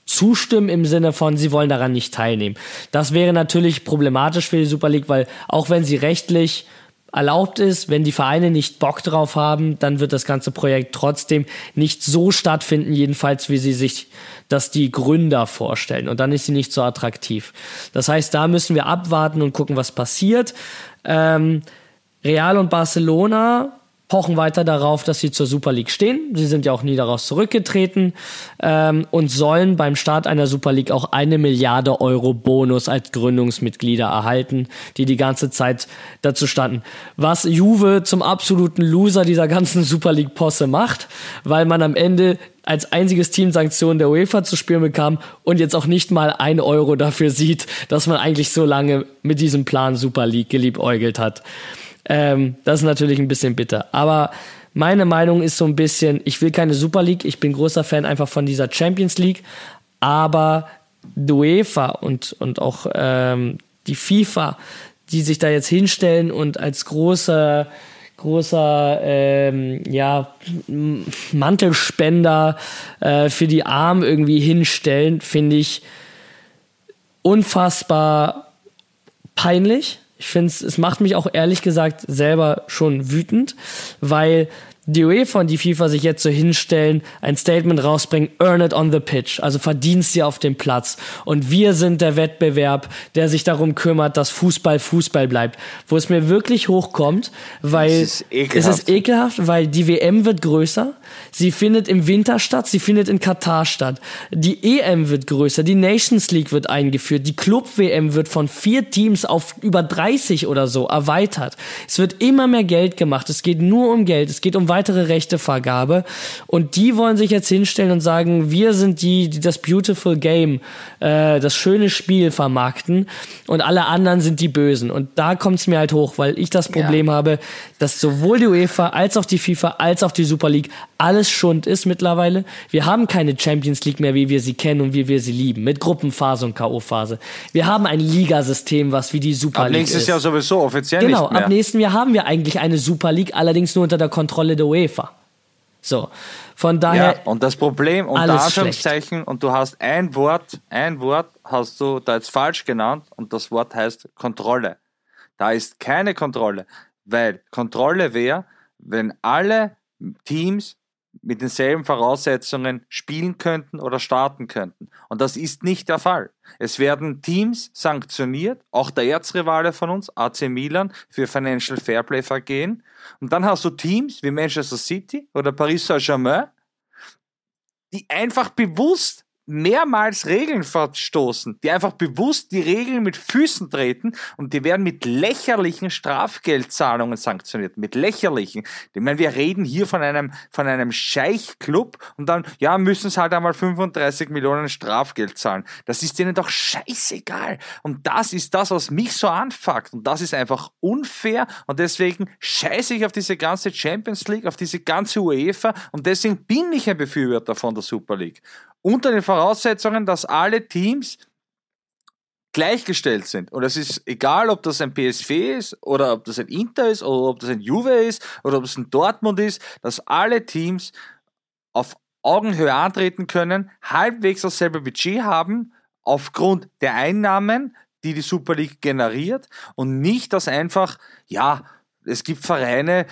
zustimmen im Sinne von, sie wollen daran nicht teilnehmen. Das wäre natürlich problematisch für die Super League, weil auch wenn sie rechtlich erlaubt ist, wenn die Vereine nicht Bock drauf haben, dann wird das ganze Projekt trotzdem nicht so stattfinden, jedenfalls wie sie sich das die Gründer vorstellen. Und dann ist sie nicht so attraktiv. Das heißt, da müssen wir abwarten und gucken, was passiert. Ähm, Real und Barcelona pochen weiter darauf, dass sie zur Super League stehen. Sie sind ja auch nie daraus zurückgetreten ähm, und sollen beim Start einer Super League auch eine Milliarde Euro Bonus als Gründungsmitglieder erhalten, die die ganze Zeit dazu standen. Was Juve zum absoluten Loser dieser ganzen Super League Posse macht, weil man am Ende als einziges Team Sanktionen der UEFA zu spüren bekam und jetzt auch nicht mal ein Euro dafür sieht, dass man eigentlich so lange mit diesem Plan Super League geliebäugelt hat. Ähm, das ist natürlich ein bisschen bitter. Aber meine Meinung ist so ein bisschen, ich will keine Super League, ich bin großer Fan einfach von dieser Champions League, aber UEFA und, und auch ähm, die FIFA, die sich da jetzt hinstellen und als großer großer ähm, ja, Mantelspender äh, für die Armen irgendwie hinstellen, finde ich unfassbar peinlich ich finde es, es macht mich auch ehrlich gesagt selber schon wütend, weil die UEFA und die FIFA sich jetzt so hinstellen, ein Statement rausbringen, earn it on the pitch, also verdienst sie auf dem Platz. Und wir sind der Wettbewerb, der sich darum kümmert, dass Fußball Fußball bleibt. Wo es mir wirklich hochkommt, weil Es ist ekelhaft. es ist ekelhaft, weil die WM wird größer, sie findet im Winter statt, sie findet in Katar statt. Die EM wird größer, die Nations League wird eingeführt, die Club-WM wird von vier Teams auf über 30 oder so erweitert. Es wird immer mehr Geld gemacht, es geht nur um Geld, es geht um weitere Rechtevergabe. Und die wollen sich jetzt hinstellen und sagen, wir sind die, die das Beautiful Game, äh, das schöne Spiel vermarkten und alle anderen sind die Bösen. Und da kommt es mir halt hoch, weil ich das Problem ja. habe, dass sowohl die UEFA als auch die FIFA als auch die Super League alles Schund ist mittlerweile. Wir haben keine Champions League mehr, wie wir sie kennen und wie wir sie lieben, mit Gruppenphase und K.O.-Phase. Wir haben ein Ligasystem, was wie die Super ab League nächstes ist. Jahr sowieso offiziell genau, nicht mehr. ab nächsten Jahr haben wir eigentlich eine Super League, allerdings nur unter der Kontrolle der UEFA. So, von daher. Ja, und das Problem, alles Anführungszeichen, und du hast ein Wort, ein Wort hast du da jetzt falsch genannt und das Wort heißt Kontrolle. Da ist keine Kontrolle, weil Kontrolle wäre, wenn alle Teams mit denselben Voraussetzungen spielen könnten oder starten könnten. Und das ist nicht der Fall. Es werden Teams sanktioniert, auch der Erzrivale von uns, AC Milan, für Financial Fairplay Vergehen. Und dann hast du Teams wie Manchester City oder Paris Saint-Germain, die einfach bewusst mehrmals Regeln verstoßen, die einfach bewusst die Regeln mit Füßen treten und die werden mit lächerlichen Strafgeldzahlungen sanktioniert, mit lächerlichen. Ich meine, wir reden hier von einem, von einem Scheichclub und dann, ja, müssen es halt einmal 35 Millionen Strafgeld zahlen. Das ist denen doch scheißegal. Und das ist das, was mich so anfuckt. Und das ist einfach unfair und deswegen scheiße ich auf diese ganze Champions League, auf diese ganze UEFA und deswegen bin ich ein Befürworter von der Super League unter den Voraussetzungen, dass alle Teams gleichgestellt sind. Und es ist egal, ob das ein PSV ist oder ob das ein Inter ist oder ob das ein Juve ist oder ob es ein Dortmund ist, dass alle Teams auf Augenhöhe antreten können, halbwegs dasselbe Budget haben, aufgrund der Einnahmen, die die Super League generiert und nicht, dass einfach, ja, es gibt Vereine,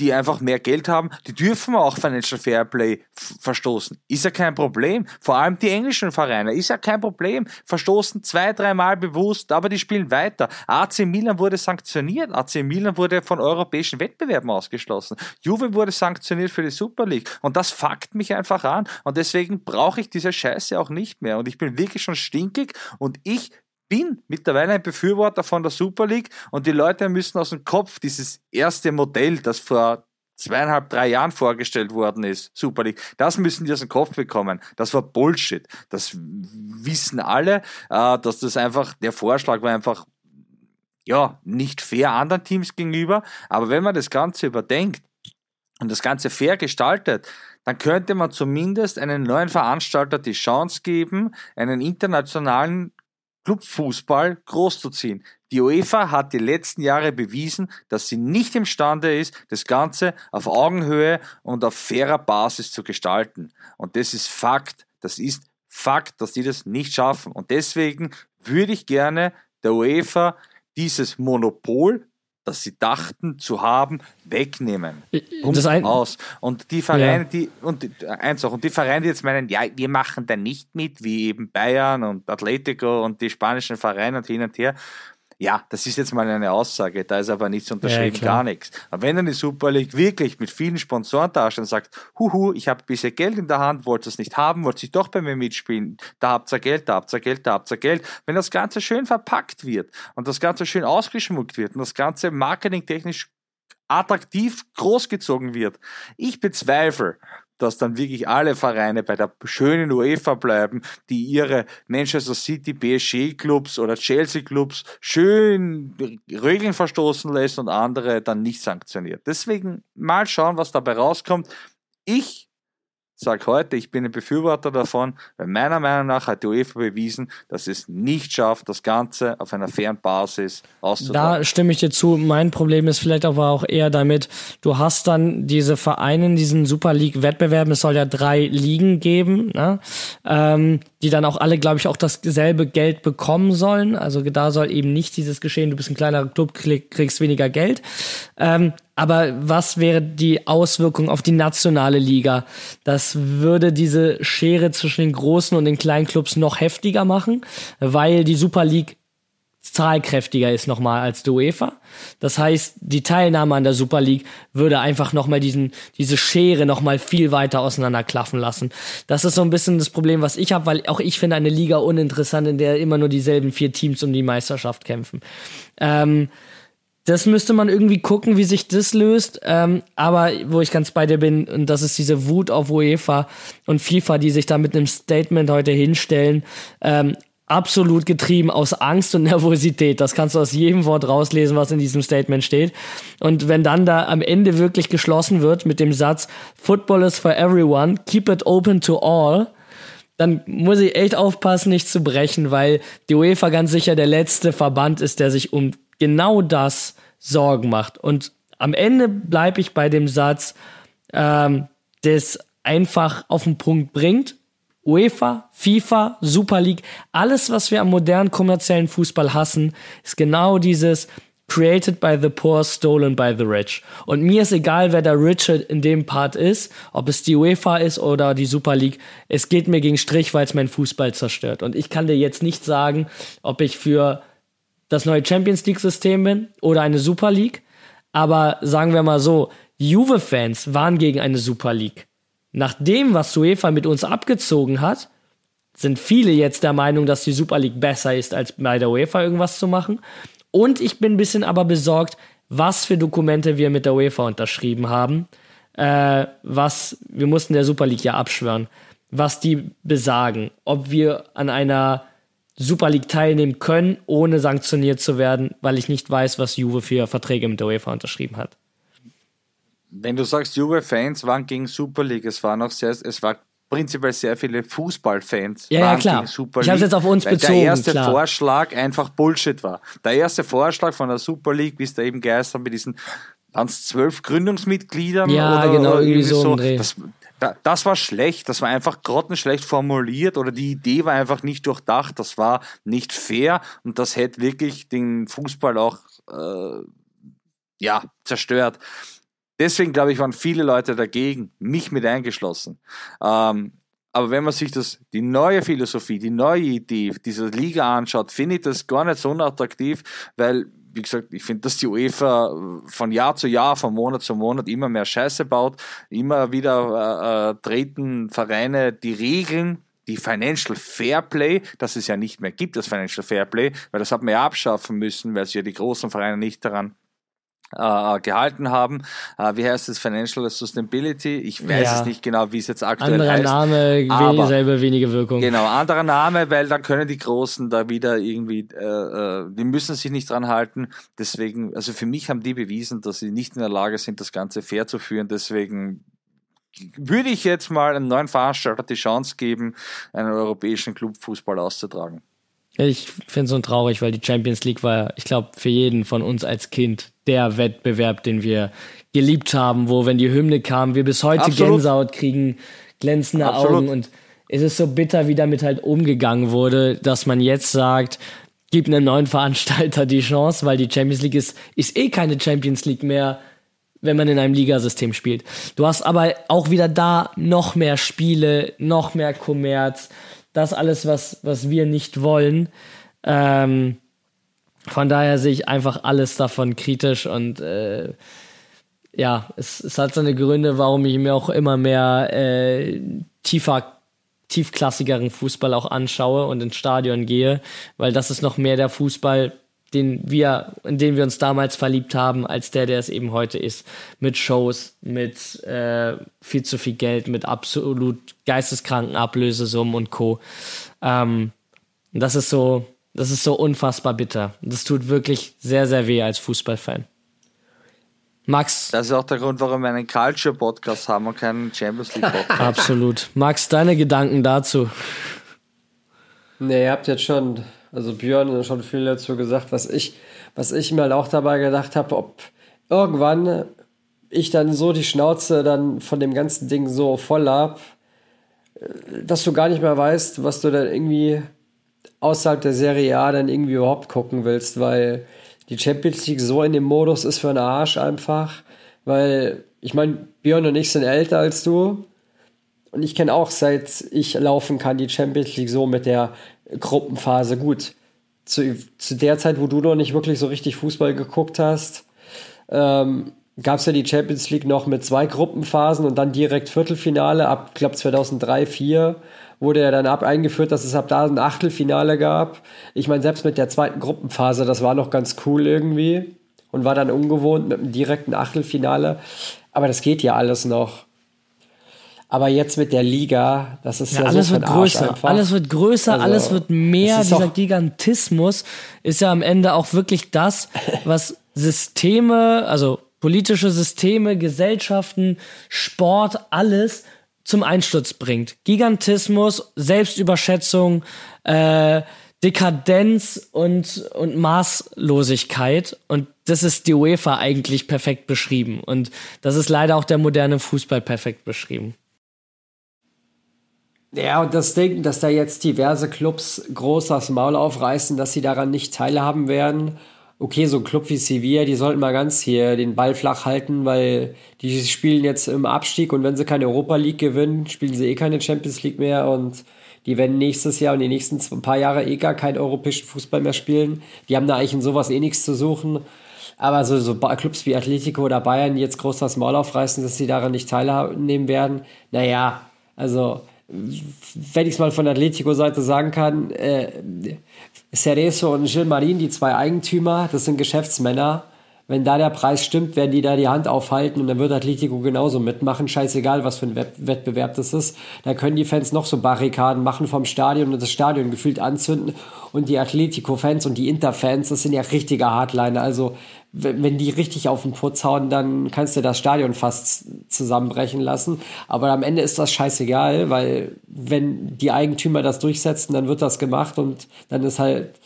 die einfach mehr Geld haben, die dürfen auch Financial Fairplay verstoßen. Ist ja kein Problem. Vor allem die englischen Vereine, ist ja kein Problem. Verstoßen zwei, dreimal bewusst, aber die spielen weiter. AC Milan wurde sanktioniert. AC Milan wurde von europäischen Wettbewerben ausgeschlossen. Juve wurde sanktioniert für die Super League. Und das fuckt mich einfach an. Und deswegen brauche ich diese Scheiße auch nicht mehr. Und ich bin wirklich schon stinkig und ich bin mittlerweile ein Befürworter von der Super League und die Leute müssen aus dem Kopf dieses erste Modell, das vor zweieinhalb, drei Jahren vorgestellt worden ist, Super League, das müssen die aus dem Kopf bekommen. Das war Bullshit. Das wissen alle, äh, dass das einfach, der Vorschlag war einfach, ja, nicht fair anderen Teams gegenüber. Aber wenn man das Ganze überdenkt und das Ganze fair gestaltet, dann könnte man zumindest einen neuen Veranstalter die Chance geben, einen internationalen Clubfußball großzuziehen. Die UEFA hat die letzten Jahre bewiesen, dass sie nicht imstande ist, das Ganze auf Augenhöhe und auf fairer Basis zu gestalten. Und das ist Fakt. Das ist Fakt, dass die das nicht schaffen. Und deswegen würde ich gerne der UEFA dieses Monopol das sie dachten zu haben, wegnehmen. Punkt das ein aus. Und die Vereine, Ja. die, und eins auch, und die Vereine, die jetzt meinen, ja, wir machen da nicht mit, wie eben Bayern und Atletico und die spanischen Vereine und hin und her. Ja, das ist jetzt mal eine Aussage, da ist aber nichts unterschrieben, klar. gar nichts. Aber wenn dann die Super League wirklich mit vielen Sponsoren dasteht und sagt, huhu, ich habe ein bisschen Geld in der Hand, wollt ihr es nicht haben, wollt ihr doch bei mir mitspielen, da habt ihr Geld, da habt ihr Geld, da habt ihr Geld. Wenn das Ganze schön verpackt wird und das Ganze schön ausgeschmückt wird und das Ganze marketingtechnisch attraktiv großgezogen wird, ich bezweifle, dass dann wirklich alle Vereine bei der schönen UEFA bleiben, die ihre Manchester City, PSG-Clubs oder Chelsea-Clubs schön Regeln verstoßen lässt und andere dann nicht sanktioniert. Deswegen mal schauen, was dabei rauskommt. Ich sage heute, ich bin ein Befürworter davon, weil meiner Meinung nach hat die UEFA bewiesen, dass es nicht schafft, das Ganze auf einer fairen Basis auszutragen. Da stimme ich dir zu. Mein Problem ist vielleicht aber auch eher damit, du hast dann diese Vereine in diesen Super League-Wettbewerben, es soll ja drei Ligen geben, ne? ähm, die dann auch alle, glaube ich, auch dasselbe Geld bekommen sollen. Also da soll eben nicht dieses geschehen, du bist ein kleinerer Club, krieg- kriegst weniger Geld. Ähm, aber was wäre die Auswirkung auf die nationale Liga? Das würde diese Schere zwischen den großen und den kleinen Clubs noch heftiger machen, weil die Super League zahlkräftiger ist nochmal als die UEFA. Das heißt, die Teilnahme an der Super League würde einfach nochmal diesen, diese Schere nochmal viel weiter auseinanderklaffen lassen. Das ist so ein bisschen das Problem, was ich habe, weil auch ich finde eine Liga uninteressant, in der immer nur dieselben vier Teams um die Meisterschaft kämpfen. Ähm, das müsste man irgendwie gucken, wie sich das löst. Ähm, aber wo ich ganz bei dir bin, und das ist diese Wut auf UEFA und FIFA, die sich da mit einem Statement heute hinstellen, ähm, absolut getrieben aus Angst und Nervosität. Das kannst du aus jedem Wort rauslesen, was in diesem Statement steht. Und wenn dann da am Ende wirklich geschlossen wird mit dem Satz, Football is for everyone, keep it open to all, dann muss ich echt aufpassen, nicht zu brechen, weil die UEFA ganz sicher der letzte Verband ist, der sich um genau das Sorgen macht. Und am Ende bleibe ich bei dem Satz, ähm, das einfach auf den Punkt bringt. UEFA, FIFA, Super League, alles, was wir am modernen kommerziellen Fußball hassen, ist genau dieses created by the poor, stolen by the rich. Und mir ist egal, wer der Richard in dem Part ist, ob es die UEFA ist oder die Super League. Es geht mir gegen Strich, weil es meinen Fußball zerstört. Und ich kann dir jetzt nicht sagen, ob ich für das neue Champions League-System bin oder eine Super League. Aber sagen wir mal so, Juve-Fans waren gegen eine Super League. Nach dem, was UEFA mit uns abgezogen hat, sind viele jetzt der Meinung, dass die Super League besser ist, als bei der UEFA irgendwas zu machen. Und ich bin ein bisschen aber besorgt, was für Dokumente wir mit der UEFA unterschrieben haben. Äh, was, wir mussten der Super League ja abschwören, was die besagen. Ob wir an einer Super League teilnehmen können, ohne sanktioniert zu werden, weil ich nicht weiß, was Juve für Verträge mit der UEFA unterschrieben hat. Wenn du sagst, Juve-Fans waren gegen Super League, es waren auch sehr, es war prinzipiell sehr viele Fußballfans. Ja, ja klar. ich habe es jetzt auf uns bezogen. Der erste klar. Vorschlag einfach Bullshit war. Der erste Vorschlag von der Super League, wie es da eben geistert mit diesen ganz zwölf Gründungsmitgliedern. Ja, oder, genau, oder irgendwie so. so das, das war schlecht, das war einfach grottenschlecht formuliert oder die Idee war einfach nicht durchdacht, das war nicht fair und das hätte wirklich den Fußball auch äh, ja, zerstört. Deswegen glaube ich, waren viele Leute dagegen, mich mit eingeschlossen. Ähm, aber wenn man sich das, die neue Philosophie, die neue Idee dieser Liga anschaut, finde ich das gar nicht so unattraktiv, weil wie gesagt, ich finde, dass die UEFA von Jahr zu Jahr, von Monat zu Monat immer mehr Scheiße baut. Immer wieder äh, äh, treten Vereine die Regeln, die Financial Fairplay, das es ja nicht mehr gibt, das Financial Fairplay, weil das hat man ja abschaffen müssen, weil sich ja die großen Vereine nicht daran äh, gehalten haben. Äh, wie heißt es? Financial Sustainability. Ich weiß ja. es nicht genau, wie es jetzt aktuell anderer heißt. Name, aber, selbe wenige Wirkung. Genau, anderer Name, weil dann können die Großen da wieder irgendwie, äh, äh, die müssen sich nicht dran halten. Deswegen, also für mich haben die bewiesen, dass sie nicht in der Lage sind, das Ganze fair zu führen. Deswegen würde ich jetzt mal einem neuen Veranstalter die Chance geben, einen europäischen Clubfußball auszutragen. Ich finde es so traurig, weil die Champions League war, ich glaube, für jeden von uns als Kind der Wettbewerb, den wir geliebt haben, wo, wenn die Hymne kam, wir bis heute Absolut. Gänsehaut kriegen, glänzende Absolut. Augen und es ist so bitter, wie damit halt umgegangen wurde, dass man jetzt sagt, gib einem neuen Veranstalter die Chance, weil die Champions League ist, ist eh keine Champions League mehr, wenn man in einem Ligasystem spielt. Du hast aber auch wieder da noch mehr Spiele, noch mehr Kommerz, das alles, was, was wir nicht wollen. Ähm, von daher sehe ich einfach alles davon kritisch und äh, ja, es, es hat seine Gründe, warum ich mir auch immer mehr äh, tiefer, tiefklassigeren Fußball auch anschaue und ins Stadion gehe, weil das ist noch mehr der Fußball, den wir, in den wir uns damals verliebt haben, als der, der es eben heute ist. Mit Shows, mit äh, viel zu viel Geld, mit absolut geisteskranken Ablösesummen und Co. Ähm, das ist so, das ist so unfassbar bitter. Das tut wirklich sehr, sehr weh als Fußballfan. Max. Das ist auch der Grund, warum wir einen Culture-Podcast haben und keinen Champions League-Podcast. Absolut. Max, deine Gedanken dazu? Nee, ihr habt jetzt schon, also Björn hat schon viel dazu gesagt, was ich, was ich mir halt auch dabei gedacht habe, ob irgendwann ich dann so die Schnauze dann von dem ganzen Ding so voll hab, dass du gar nicht mehr weißt, was du dann irgendwie außerhalb der Serie A dann irgendwie überhaupt gucken willst, weil die Champions League so in dem Modus ist für einen Arsch einfach, weil ich meine, Björn und ich sind älter als du. Und ich kenne auch, seit ich laufen kann, die Champions League so mit der Gruppenphase gut. Zu, zu der Zeit, wo du noch nicht wirklich so richtig Fußball geguckt hast, ähm, gab es ja die Champions League noch mit zwei Gruppenphasen und dann direkt Viertelfinale ab, glaube 2003, 2004 wurde ja dann ab eingeführt, dass es ab da ein Achtelfinale gab. Ich meine, selbst mit der zweiten Gruppenphase, das war noch ganz cool irgendwie. und war dann ungewohnt mit einem direkten Achtelfinale. Aber das geht ja alles noch. Aber jetzt mit der Liga, das ist ja, ja alles so wird größer. Alles wird größer, also, alles wird mehr. Dieser Gigantismus ist ja am Ende auch wirklich das, was Systeme, also politische Systeme, Gesellschaften, Sport, alles zum Einsturz bringt. Gigantismus, Selbstüberschätzung, äh, Dekadenz und, und Maßlosigkeit. Und das ist die UEFA eigentlich perfekt beschrieben. Und das ist leider auch der moderne Fußball perfekt beschrieben. Ja, und das Ding, dass da jetzt diverse Clubs groß das Maul aufreißen, dass sie daran nicht teilhaben werden. Okay, so ein Club wie Sevilla, die sollten mal ganz hier den Ball flach halten, weil die spielen jetzt im Abstieg und wenn sie keine Europa League gewinnen, spielen sie eh keine Champions League mehr und die werden nächstes Jahr und die nächsten paar Jahre eh gar keinen europäischen Fußball mehr spielen. Die haben da eigentlich in sowas eh nichts zu suchen. Aber so, so Clubs wie Atletico oder Bayern, die jetzt groß das Maul aufreißen, dass sie daran nicht teilnehmen werden, naja, also wenn ich es mal von Atletico-Seite sagen kann, äh, Cerezo und Gil Marin, die zwei Eigentümer, das sind Geschäftsmänner. Wenn da der Preis stimmt, werden die da die Hand aufhalten und dann wird Atletico genauso mitmachen. Scheißegal, was für ein Wettbewerb das ist. Da können die Fans noch so Barrikaden machen vom Stadion und das Stadion gefühlt anzünden. Und die Atletico-Fans und die Inter-Fans, das sind ja richtige Hardliner. Also wenn die richtig auf den Putz hauen, dann kannst du das Stadion fast zusammenbrechen lassen. Aber am Ende ist das scheißegal, weil wenn die Eigentümer das durchsetzen, dann wird das gemacht und dann ist halt,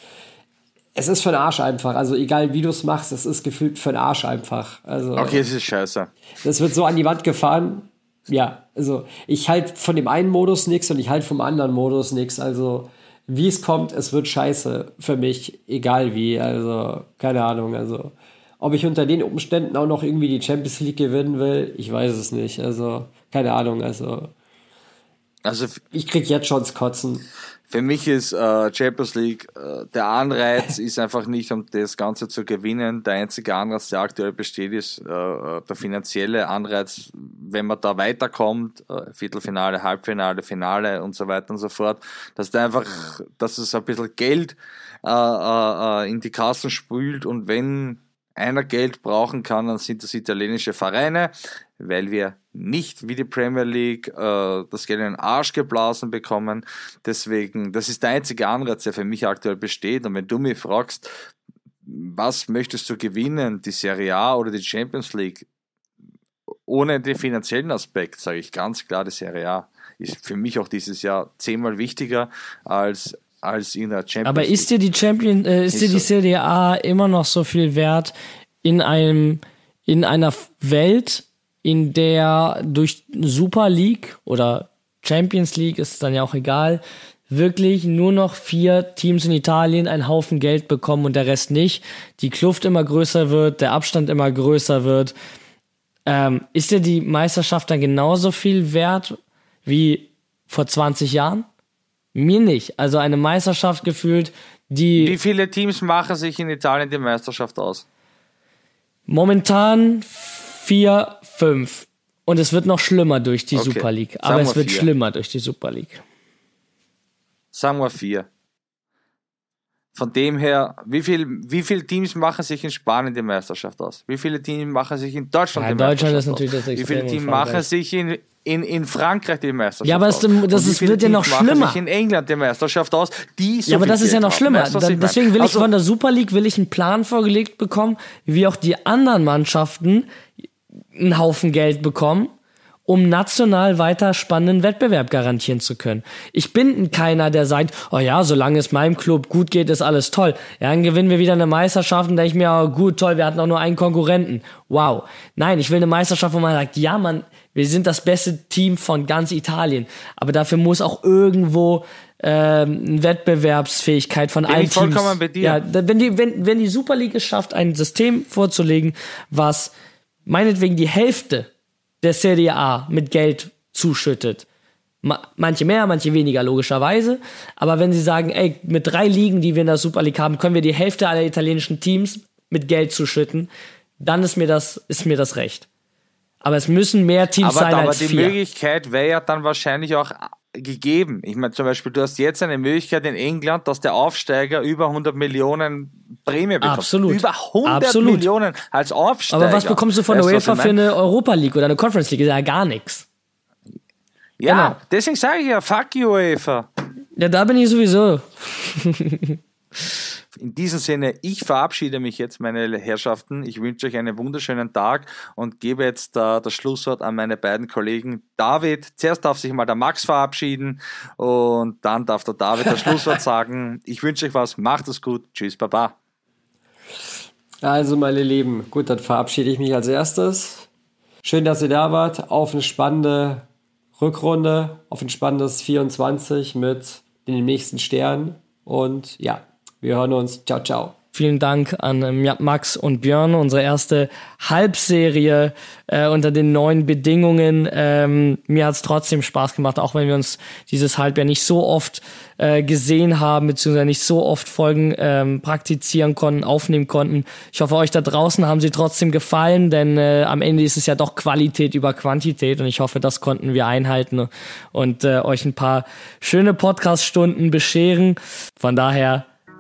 es ist für den Arsch einfach. Also egal wie du es machst, es ist gefühlt für den Arsch einfach. Also, okay, es ist scheiße. Das wird so an die Wand gefahren. Ja, also ich halte von dem einen Modus nichts und ich halte vom anderen Modus nichts. Also wie es kommt, es wird scheiße für mich, egal wie. Also keine Ahnung. Also ob ich unter den Umständen auch noch irgendwie die Champions League gewinnen will, ich weiß es nicht. Also, keine Ahnung. Also, also ich krieg jetzt schon das Kotzen. Für mich ist äh, Champions League, äh, der Anreiz ist einfach nicht, um das Ganze zu gewinnen. Der einzige Anreiz, der aktuell besteht, ist äh, der finanzielle Anreiz, wenn man da weiterkommt, äh, Viertelfinale, Halbfinale, Finale und so weiter und so fort, dass da einfach, dass es ein bisschen Geld äh, äh, äh in die Kassen spült und wenn einer Geld brauchen kann, dann sind das italienische Vereine, weil wir nicht wie die Premier League äh, das Geld in den Arsch geblasen bekommen. Deswegen, das ist der einzige Anreiz, der für mich aktuell besteht. Und wenn du mich fragst, was möchtest du gewinnen, die Serie A oder die Champions League? Ohne den finanziellen Aspekt sage ich ganz klar, die Serie A ist für mich auch dieses Jahr zehnmal wichtiger als als in der Champions Aber ist dir die Champion, äh, ist, ist dir die Serie A immer noch so viel wert in einem, in einer Welt, in der durch Super League oder Champions League ist dann ja auch egal, wirklich nur noch vier Teams in Italien einen Haufen Geld bekommen und der Rest nicht, die Kluft immer größer wird, der Abstand immer größer wird. Ähm, ist dir die Meisterschaft dann genauso viel wert wie vor 20 Jahren? Mir nicht. Also eine Meisterschaft gefühlt, die. Wie viele Teams machen sich in Italien die Meisterschaft aus? Momentan vier, fünf. Und es wird noch schlimmer durch die okay. Super League. Aber es wird vier. schlimmer durch die Super League. Sagen wir vier. Von dem her, wie viele wie viel Teams machen sich in Spanien die Meisterschaft aus? Wie viele Teams machen sich in Deutschland ja, die Deutschland Meisterschaft ist natürlich aus? Wie viele Teams machen sich in, in, in Frankreich die Meisterschaft Ja, aber das, das ist, wird ja noch schlimmer. Sich in England die Meisterschaft aus, die so Ja, aber das ist ja noch schlimmer. Da, deswegen will ich also, von der Super League will ich einen Plan vorgelegt bekommen, wie auch die anderen Mannschaften einen Haufen Geld bekommen um national weiter spannenden Wettbewerb garantieren zu können. Ich bin keiner, der sagt, oh ja, solange es meinem Club gut geht, ist alles toll. Ja, dann gewinnen wir wieder eine Meisterschaft und denke ich mir, oh, gut, toll, wir hatten auch nur einen Konkurrenten. Wow. Nein, ich will eine Meisterschaft, wo man sagt, ja, man, wir sind das beste Team von ganz Italien. Aber dafür muss auch irgendwo ähm, Wettbewerbsfähigkeit von allen Teams. Ja, wenn die, wenn, wenn die Super League es schafft, ein System vorzulegen, was meinetwegen die Hälfte der Serie A mit Geld zuschüttet. Manche mehr, manche weniger, logischerweise. Aber wenn sie sagen, ey, mit drei Ligen, die wir in der Super League haben, können wir die Hälfte aller italienischen Teams mit Geld zuschütten, dann ist mir das, ist mir das recht. Aber es müssen mehr Teams aber, sein aber als die vier. Möglichkeit wäre ja dann wahrscheinlich auch gegeben. Ich meine zum Beispiel, du hast jetzt eine Möglichkeit in England, dass der Aufsteiger über 100 Millionen Prämie bekommt. Absolut. Über 100 Absolut. Millionen als Aufsteiger. Aber was bekommst du von der UEFA für eine Europa League oder eine Conference League? Ist ja gar nichts. Ja, Genau. deswegen sage ich ja, fuck you UEFA. Ja, da bin ich sowieso. In diesem Sinne, ich verabschiede mich jetzt, meine Herrschaften. Ich wünsche euch einen wunderschönen Tag und gebe jetzt äh, das Schlusswort an meine beiden Kollegen. David, zuerst darf sich mal der Max verabschieden und dann darf der David das Schlusswort sagen. Ich wünsche euch was, macht es gut, tschüss, baba. Also, meine Lieben, gut, dann verabschiede ich mich als erstes. Schön, dass ihr da wart. Auf eine spannende Rückrunde, auf ein spannendes 24 mit den nächsten Sternen. Und ja, wir hören uns. Ciao, ciao. Vielen Dank an ähm, Max und Björn, unsere erste Halbserie äh, unter den neuen Bedingungen. Ähm, mir hat's trotzdem Spaß gemacht, auch wenn wir uns dieses Halbjahr nicht so oft äh, gesehen haben, beziehungsweise nicht so oft Folgen ähm, praktizieren konnten, aufnehmen konnten. Ich hoffe, euch da draußen haben sie trotzdem gefallen, denn äh, am Ende ist es ja doch Qualität über Quantität und ich hoffe, das konnten wir einhalten und äh, euch ein paar schöne Podcast-Stunden bescheren. Von daher,